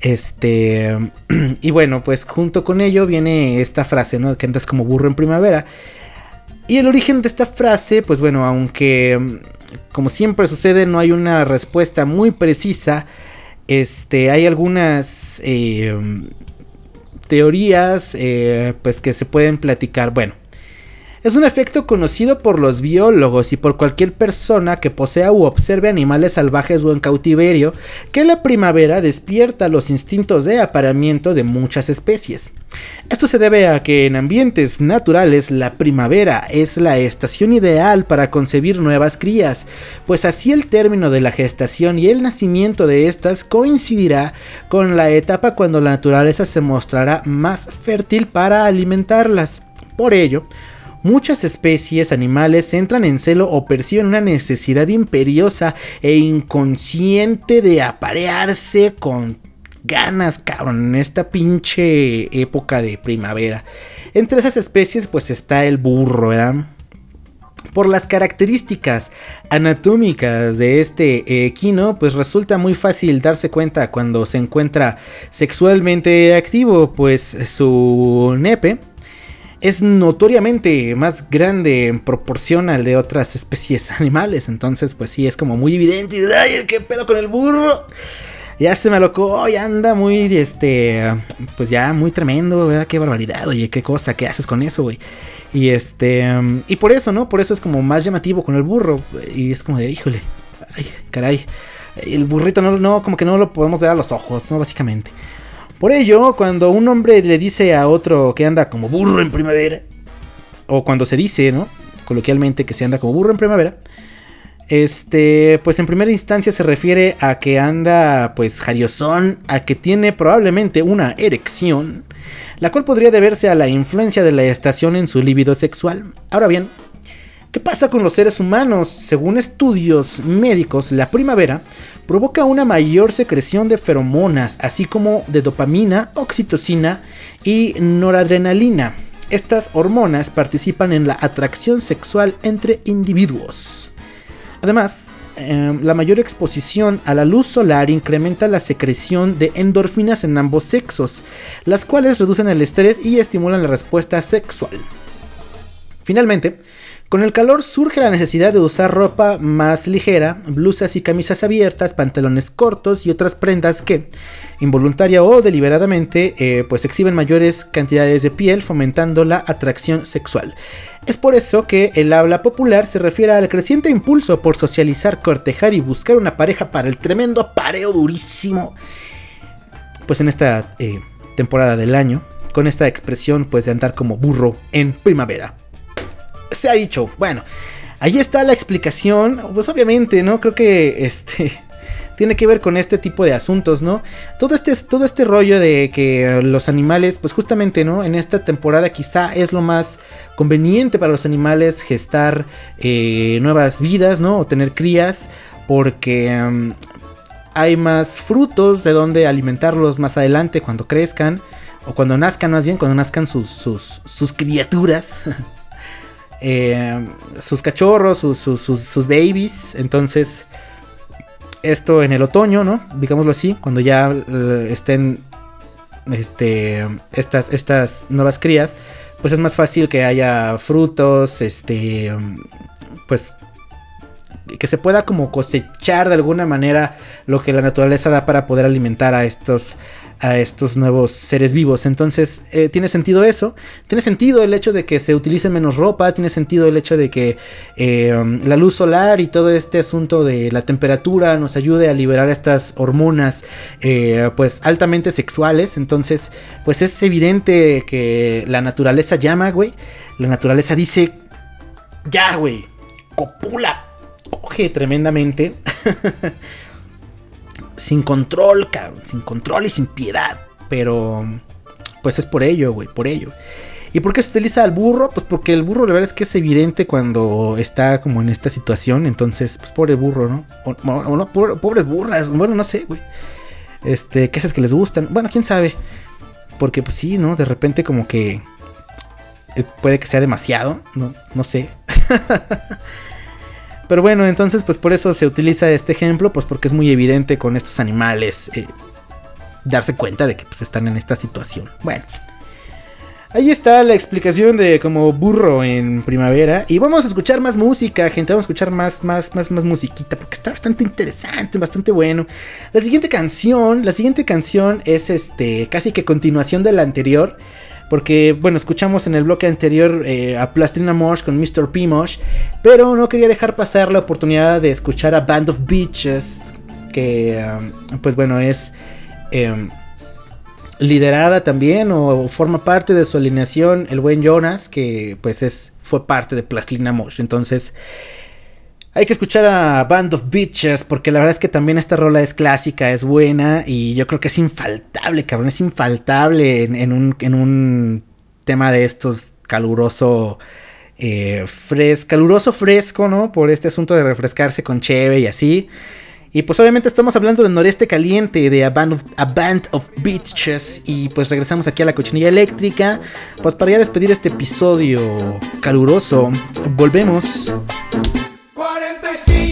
Este, y bueno, pues junto con ello viene esta frase, ¿no? Que andas como burro en primavera. Y el origen de esta frase, pues bueno, aunque como siempre sucede, no hay una respuesta muy precisa. Este, hay algunas eh, teorías, eh, pues que se pueden platicar. Bueno, es un efecto conocido por los biólogos y por cualquier persona que posea u observe animales salvajes o en cautiverio, que la primavera despierta los instintos de apareamiento de muchas especies. Esto se debe a que en ambientes naturales la primavera es la estación ideal para concebir nuevas crías, pues así el término de la gestación y el nacimiento de estas coincidirá con la etapa cuando la naturaleza se mostrará más fértil para alimentarlas. Por ello, Muchas especies animales entran en celo o perciben una necesidad imperiosa e inconsciente de aparearse con ganas, cabrón, en esta pinche época de primavera. Entre esas especies pues está el burro, ¿verdad? Por las características anatómicas de este equino, pues resulta muy fácil darse cuenta cuando se encuentra sexualmente activo, pues su nepe es notoriamente más grande en proporción al de otras especies animales. Entonces, pues sí, es como muy evidente. Ay, ¿qué pedo con el burro? Ya se me alocó, ya anda muy, este, pues ya muy tremendo. Qué barbaridad, oye, qué cosa, qué haces con eso, güey. Y este, y por eso, ¿no? Por eso es como más llamativo con el burro. Y es como de, híjole, ay, caray. El burrito no, no, como que no lo podemos ver a los ojos, ¿no? Básicamente. Por ello, cuando un hombre le dice a otro que anda como burro en primavera, o cuando se dice, ¿no? Coloquialmente que se anda como burro en primavera, este, pues en primera instancia se refiere a que anda, pues, jariosón, a que tiene probablemente una erección, la cual podría deberse a la influencia de la estación en su libido sexual. Ahora bien, ¿Qué pasa con los seres humanos? Según estudios médicos, la primavera provoca una mayor secreción de feromonas, así como de dopamina, oxitocina y noradrenalina. Estas hormonas participan en la atracción sexual entre individuos. Además, eh, la mayor exposición a la luz solar incrementa la secreción de endorfinas en ambos sexos, las cuales reducen el estrés y estimulan la respuesta sexual. Finalmente, con el calor surge la necesidad de usar ropa más ligera, blusas y camisas abiertas, pantalones cortos y otras prendas que, involuntaria o deliberadamente, eh, pues exhiben mayores cantidades de piel, fomentando la atracción sexual. Es por eso que el habla popular se refiere al creciente impulso por socializar, cortejar y buscar una pareja para el tremendo apareo durísimo. Pues en esta eh, temporada del año, con esta expresión pues de andar como burro en primavera se ha dicho. Bueno, ahí está la explicación. Pues obviamente, ¿no? Creo que este tiene que ver con este tipo de asuntos, ¿no? Todo este, todo este rollo de que los animales, pues justamente, ¿no? En esta temporada quizá es lo más conveniente para los animales gestar eh, nuevas vidas, ¿no? O tener crías, porque um, hay más frutos de donde alimentarlos más adelante cuando crezcan, o cuando nazcan más bien, cuando nazcan sus, sus, sus criaturas. Eh, sus cachorros, sus, sus, sus, babies. Entonces, esto en el otoño, ¿no? Digámoslo así, cuando ya eh, estén este, estas, estas nuevas crías, pues es más fácil que haya frutos, este, pues que se pueda como cosechar de alguna manera lo que la naturaleza da para poder alimentar a estos a estos nuevos seres vivos. Entonces, eh, tiene sentido eso. Tiene sentido el hecho de que se utilice menos ropa. Tiene sentido el hecho de que eh, la luz solar y todo este asunto de la temperatura nos ayude a liberar estas hormonas, eh, pues altamente sexuales. Entonces, pues es evidente que la naturaleza llama, güey. La naturaleza dice, ya, güey, copula, coge tremendamente. sin control, cabrón, sin control y sin piedad. Pero, pues es por ello, güey, por ello. ¿Y por qué se utiliza al burro? Pues porque el burro, la verdad es que es evidente cuando está como en esta situación. Entonces, pues pobre burro, ¿no? O, no, pobres burras. Bueno, no sé, güey. Este, ¿qué es que les gustan? Bueno, quién sabe. Porque, pues sí, ¿no? De repente, como que. Eh, puede que sea demasiado, ¿no? No sé. Pero bueno, entonces pues por eso se utiliza este ejemplo, pues porque es muy evidente con estos animales eh, darse cuenta de que pues están en esta situación. Bueno. Ahí está la explicación de como burro en primavera. Y vamos a escuchar más música, gente. Vamos a escuchar más, más, más, más musiquita. Porque está bastante interesante, bastante bueno. La siguiente canción. La siguiente canción es este. casi que continuación de la anterior. Porque, bueno, escuchamos en el bloque anterior eh, a Plastina Mosh con Mr. P. Mosh. Pero no quería dejar pasar la oportunidad de escuchar a Band of Beaches. Que, um, pues bueno, es em, liderada también o forma parte de su alineación el buen Jonas. Que pues es, fue parte de Plastina Mosh. Entonces... Hay que escuchar a Band of Bitches porque la verdad es que también esta rola es clásica, es buena y yo creo que es infaltable, cabrón, es infaltable en, un, tema de estos caluroso, eh, caluroso fresco, ¿no? Por este asunto de refrescarse con cheve y así. Y pues obviamente estamos hablando de Noreste Caliente, de a Band, of, a Band of Bitches. Y pues regresamos aquí a la cochinilla eléctrica. Pues para ya despedir este episodio caluroso, volvemos.
45 grados,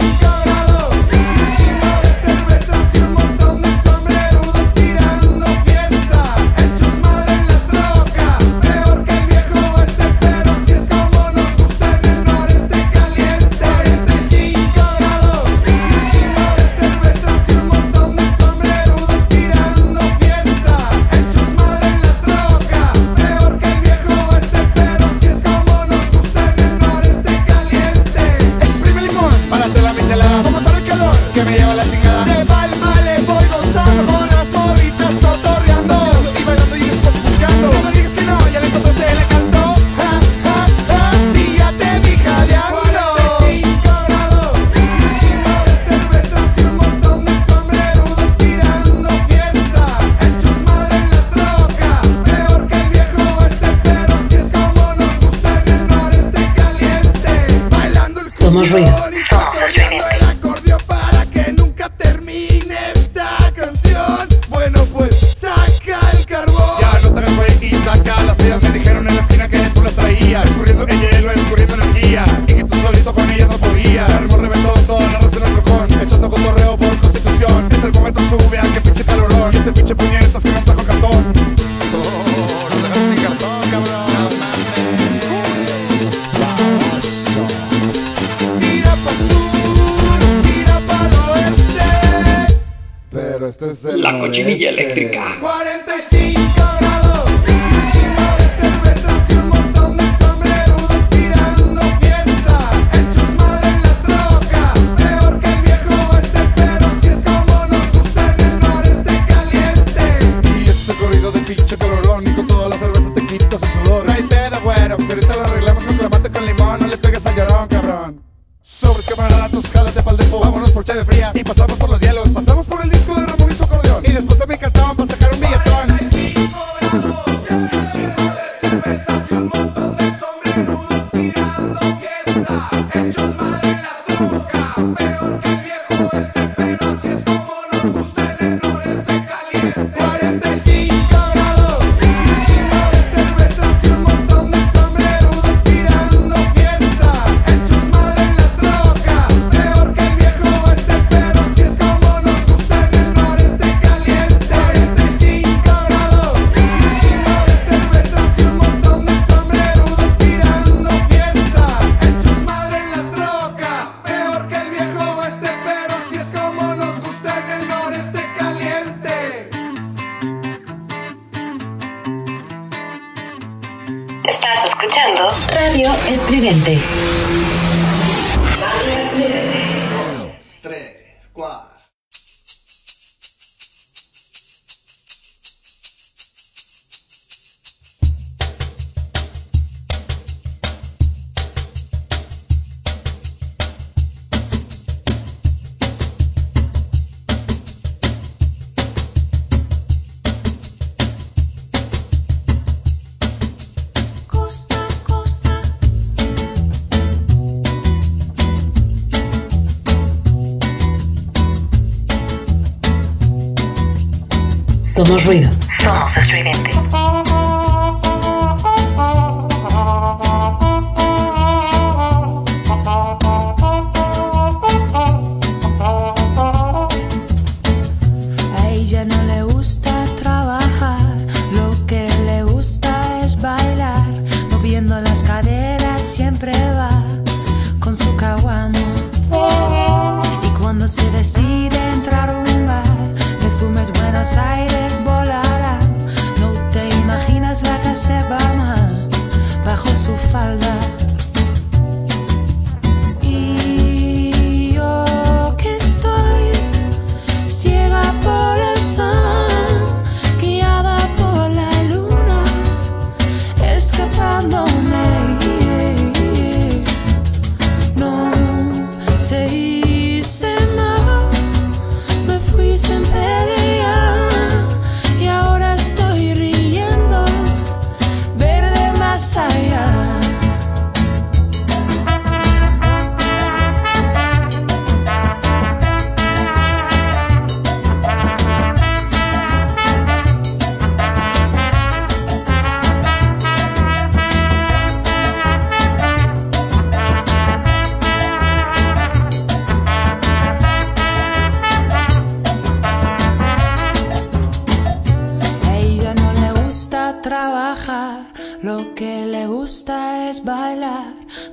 gente.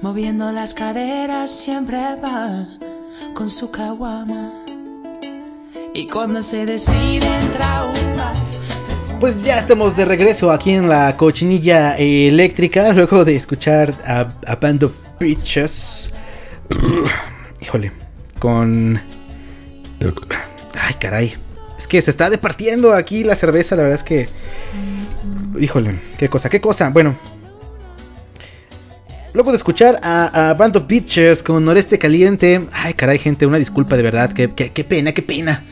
moviendo las caderas siempre va con su caguama. Y cuando se decide entrar
pues ya estamos de regreso aquí en la cochinilla eléctrica. Luego de escuchar a, a Band of Bitches. Híjole, con. Ay, caray. Es que se está departiendo aquí la cerveza. La verdad es que. Híjole, qué cosa, qué cosa. Bueno, Luego de escuchar a, a, Band of Bitches con Noreste Caliente. Ay, caray, gente, una disculpa de verdad. Qué, qué, pena, qué pena.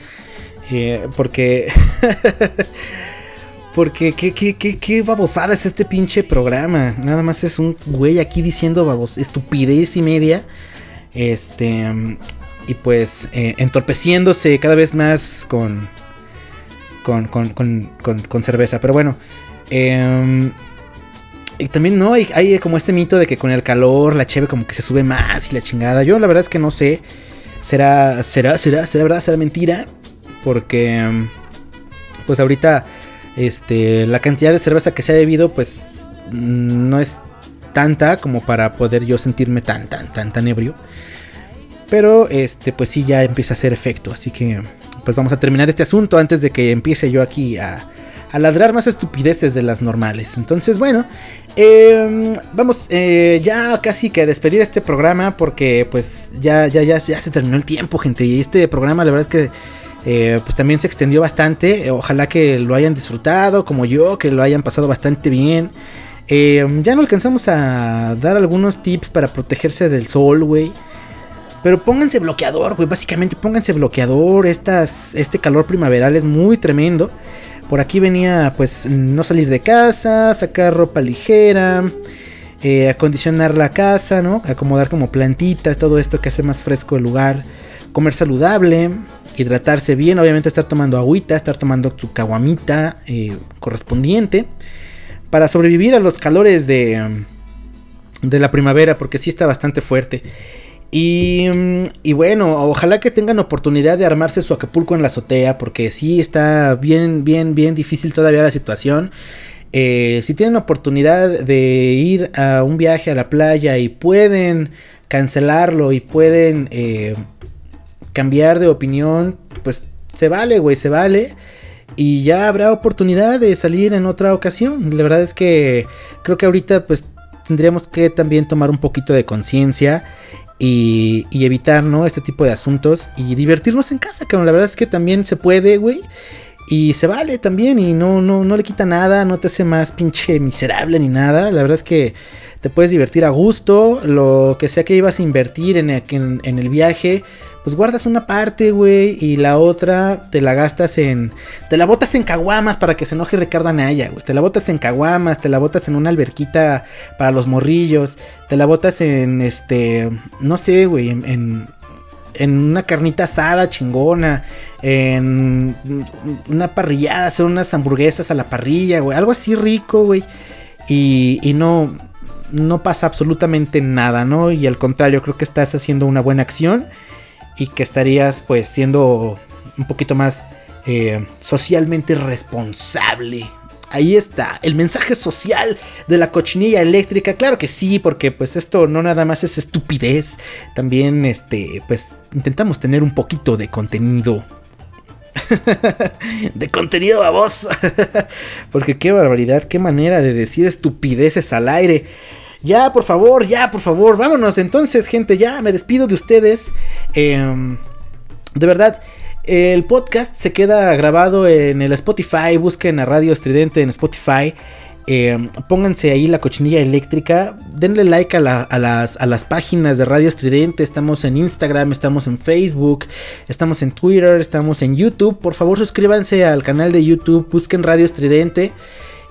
Eh, porque. porque qué, qué, qué, qué babosada es este pinche programa. Nada más es un güey aquí diciendo babos, estupidez y media. Este. Y pues eh, entorpeciéndose cada vez más con. Con, con, con, con cerveza. Pero bueno. Eh, y también no, hay, hay como este mito de que con el calor la cheve como que se sube más y la chingada. Yo la verdad es que no sé. Será, será, será, será verdad, será mentira. Porque pues ahorita este, la cantidad de cerveza que se ha bebido pues mm, no es tanta como para poder yo sentirme tan, tan, tan, tan ebrio. Pero este, pues sí, ya empieza a hacer efecto. Así que, pues vamos a terminar este asunto antes de que empiece yo aquí a, a ladrar más estupideces de las normales. Entonces, bueno, eh, vamos eh, ya casi que a despedir este programa porque pues ya, ya, ya, ya se terminó el tiempo, gente. Y este programa, la verdad es que eh, pues también se extendió bastante. Ojalá que lo hayan disfrutado como yo, que lo hayan pasado bastante bien. Eh, ya no alcanzamos a dar algunos tips para protegerse del sol, güey. Pero pónganse bloqueador, güey. Básicamente pónganse bloqueador. Estas, este calor primaveral es muy tremendo. Por aquí venía pues no salir de casa, sacar ropa ligera, eh, acondicionar la casa, ¿no? Acomodar como plantitas, todo esto que hace más fresco el lugar. Comer saludable, hidratarse bien, obviamente estar tomando agüita, estar tomando tu caguamita eh, correspondiente. Para sobrevivir a los calores de, de la primavera, porque sí está bastante fuerte. Y, y bueno, ojalá que tengan oportunidad de armarse su Acapulco en la azotea, porque sí está bien, bien, bien difícil todavía la situación. Eh, si tienen oportunidad de ir a un viaje a la playa y pueden cancelarlo y pueden eh, cambiar de opinión, pues se vale, güey, se vale. Y ya habrá oportunidad de salir en otra ocasión. La verdad es que creo que ahorita pues tendríamos que también tomar un poquito de conciencia y, y evitar, ¿no? Este tipo de asuntos y divertirnos en casa, que la verdad es que también se puede, güey. Y se vale también y no, no, no le quita nada, no te hace más pinche miserable ni nada. La verdad es que te puedes divertir a gusto. Lo que sea que ibas a invertir en, en- en el viaje, pues guardas una parte, güey, y la otra te la gastas en... Te la botas en caguamas para que se enoje Ricardo Anaya, güey. Te la botas en caguamas, te la botas en una alberquita para los morrillos, te la botas en, este, no sé, güey, en... en en una carnita asada chingona, en una parrillada, hacer unas hamburguesas a la parrilla, güey, algo así rico, güey. Y, y no, no pasa absolutamente nada, ¿no? Y al contrario, creo que estás haciendo una buena acción y que estarías pues siendo un poquito más eh, socialmente responsable. Ahí está, el mensaje social de la cochinilla eléctrica. Claro que sí, porque pues esto no nada más es estupidez. También este, pues intentamos tener un poquito de contenido. de contenido a voz. porque qué barbaridad, qué manera de decir estupideces al aire. Ya, por favor, ya, por favor, vámonos. Entonces, gente, ya me despido de ustedes. Em, de verdad, el podcast se queda grabado en el Spotify. Busquen a Radio Estridente en Spotify. Eh, pónganse ahí la cochinilla eléctrica. Denle like a, la- a las, a las páginas de Radio Estridente. Estamos en Instagram, estamos en Facebook, estamos en Twitter, estamos en YouTube. Por favor, suscríbanse al canal de YouTube. Busquen Radio Estridente.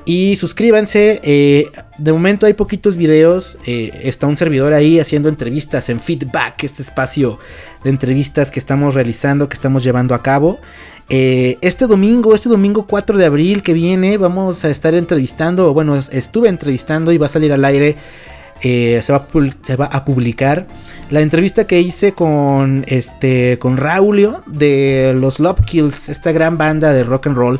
Y suscríbanse. eh, de momento hay poquitos videos. eh, está un servidor ahí haciendo entrevistas en Feedback, este espacio de entrevistas que estamos realizando, que estamos llevando a cabo. Eh, este domingo, este domingo 4 de abril que viene, vamos a estar entrevistando. Bueno, estuve entrevistando y va a salir al aire. se, va a, pul- se va a publicar la entrevista que hice con este con Raulio de los Love Kills, esta gran banda de rock and roll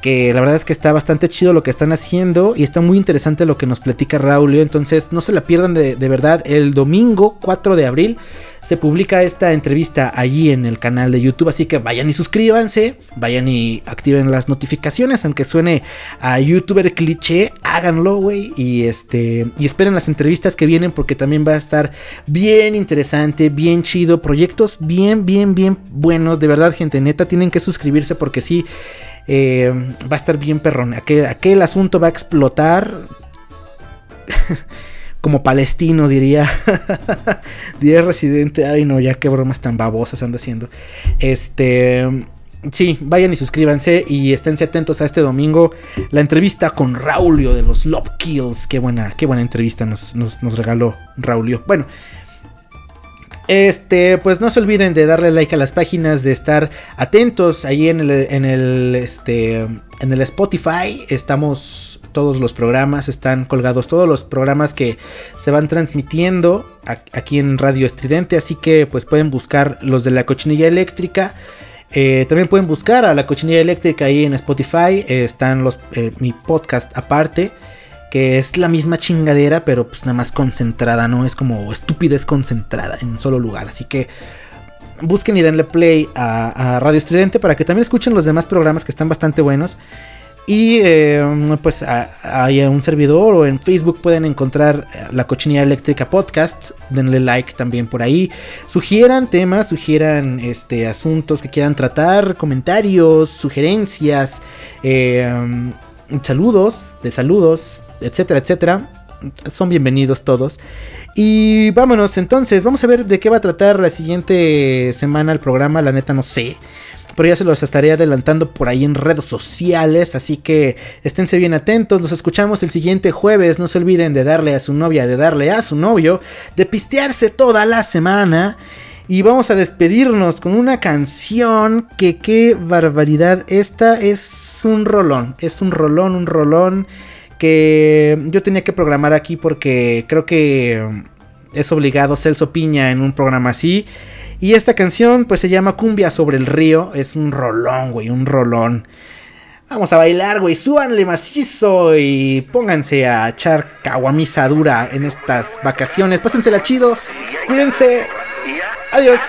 que la verdad es que está bastante chido lo que están haciendo y está muy interesante lo que nos platica Raulio, entonces no se la pierdan de, de verdad, el domingo 4 de abril se publica esta entrevista allí en el canal de YouTube, así que vayan y suscríbanse, vayan y activen las notificaciones, aunque suene a youtuber cliché, háganlo, güey, y este y esperen las entrevistas que vienen porque también va a estar bien interesante, bien chido, proyectos bien bien bien buenos, de verdad, gente, neta tienen que suscribirse porque sí eh, va a estar bien perrón. Aquel, aquel asunto va a explotar. Como palestino, diría. diría residente. Ay, no, ya qué bromas tan babosas anda haciendo. Este. Sí, vayan y suscríbanse y esténse atentos a este domingo. La entrevista con Raulio de los Love Kills. Qué buena, qué buena entrevista nos, nos, nos regaló Raulio. Bueno, Este, pues no se olviden de darle like a las páginas, de estar atentos ahí en el, en el, este, en el Spotify. Estamos, todos los programas están colgados, todos los programas que se van transmitiendo aquí en Radio Estridente. Así que pues pueden buscar los de la cochinilla eléctrica. Eh, también pueden buscar a la cochinilla eléctrica ahí en Spotify. eh, están los, eh, mi podcast aparte. Que es la misma chingadera, pero pues nada más concentrada, ¿no? Es como estupidez concentrada en un solo lugar. Así que busquen y denle play a, Radio Estridente para que también escuchen los demás programas que están bastante buenos. Y eh, pues hay un servidor o en Facebook pueden encontrar eh, la cochinilla eléctrica podcast. Denle like también por ahí. Sugieran temas, sugieran este, asuntos que quieran tratar, comentarios, sugerencias, eh, saludos, de saludos, etcétera, etcétera. Son bienvenidos todos. Y vámonos entonces, vamos a ver de qué va a tratar la siguiente semana el programa, la neta no sé. Pero ya se los estaré adelantando por ahí en redes sociales, así que esténse bien atentos. Nos escuchamos el siguiente jueves. No se olviden de darle a su novia, de darle a su novio, de pistearse toda la semana. Y vamos a despedirnos con una canción que qué barbaridad. Esta es un rolón, es un rolón, un rolón que yo tenía que programar aquí porque creo que es obligado Celso Piña en un programa así. Y esta canción pues se llama Cumbia sobre el río. Es un rolón, güey, un rolón. Vamos a bailar, güey. Súbanle macizo y pónganse a echar caguamisa dura en estas vacaciones. Pásensela chido. Cuídense. Adiós.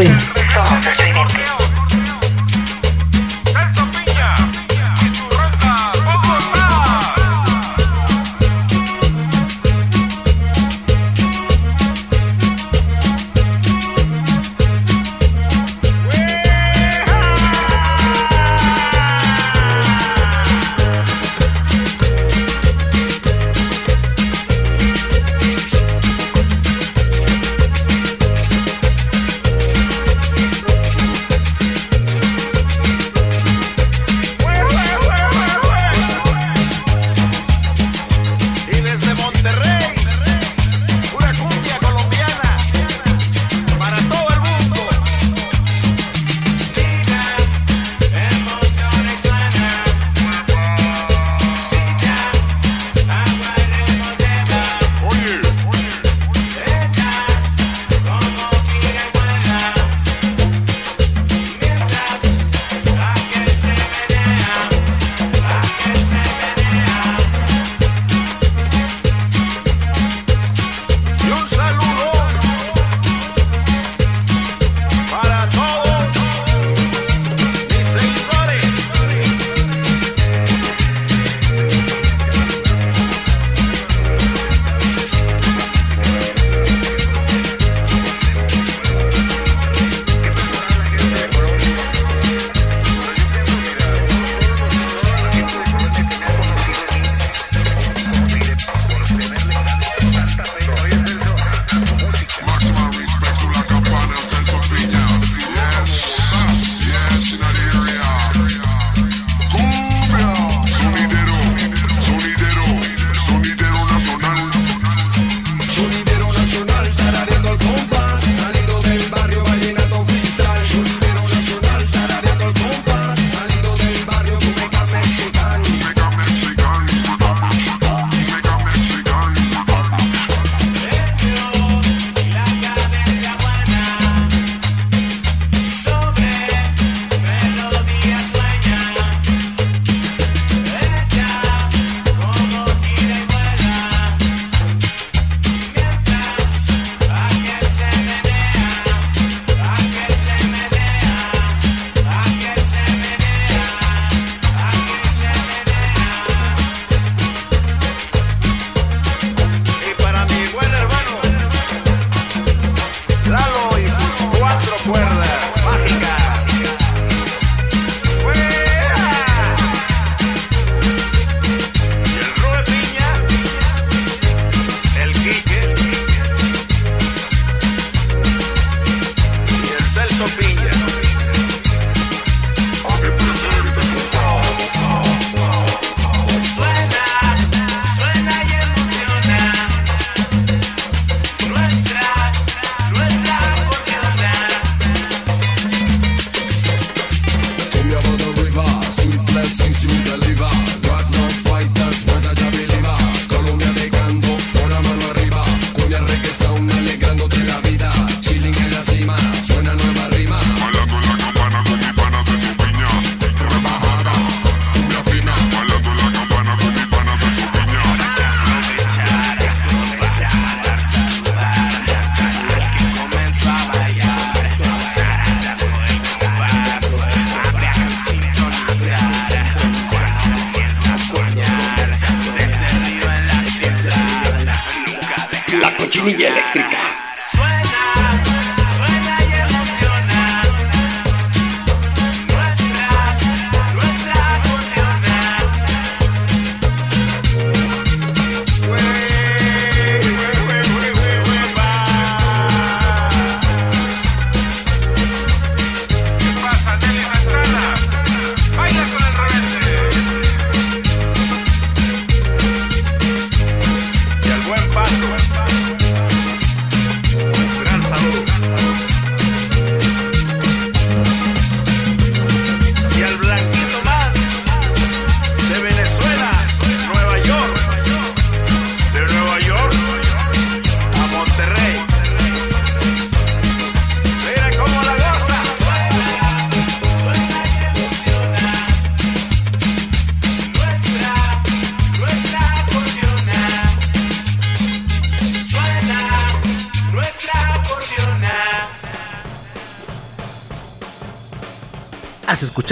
Somos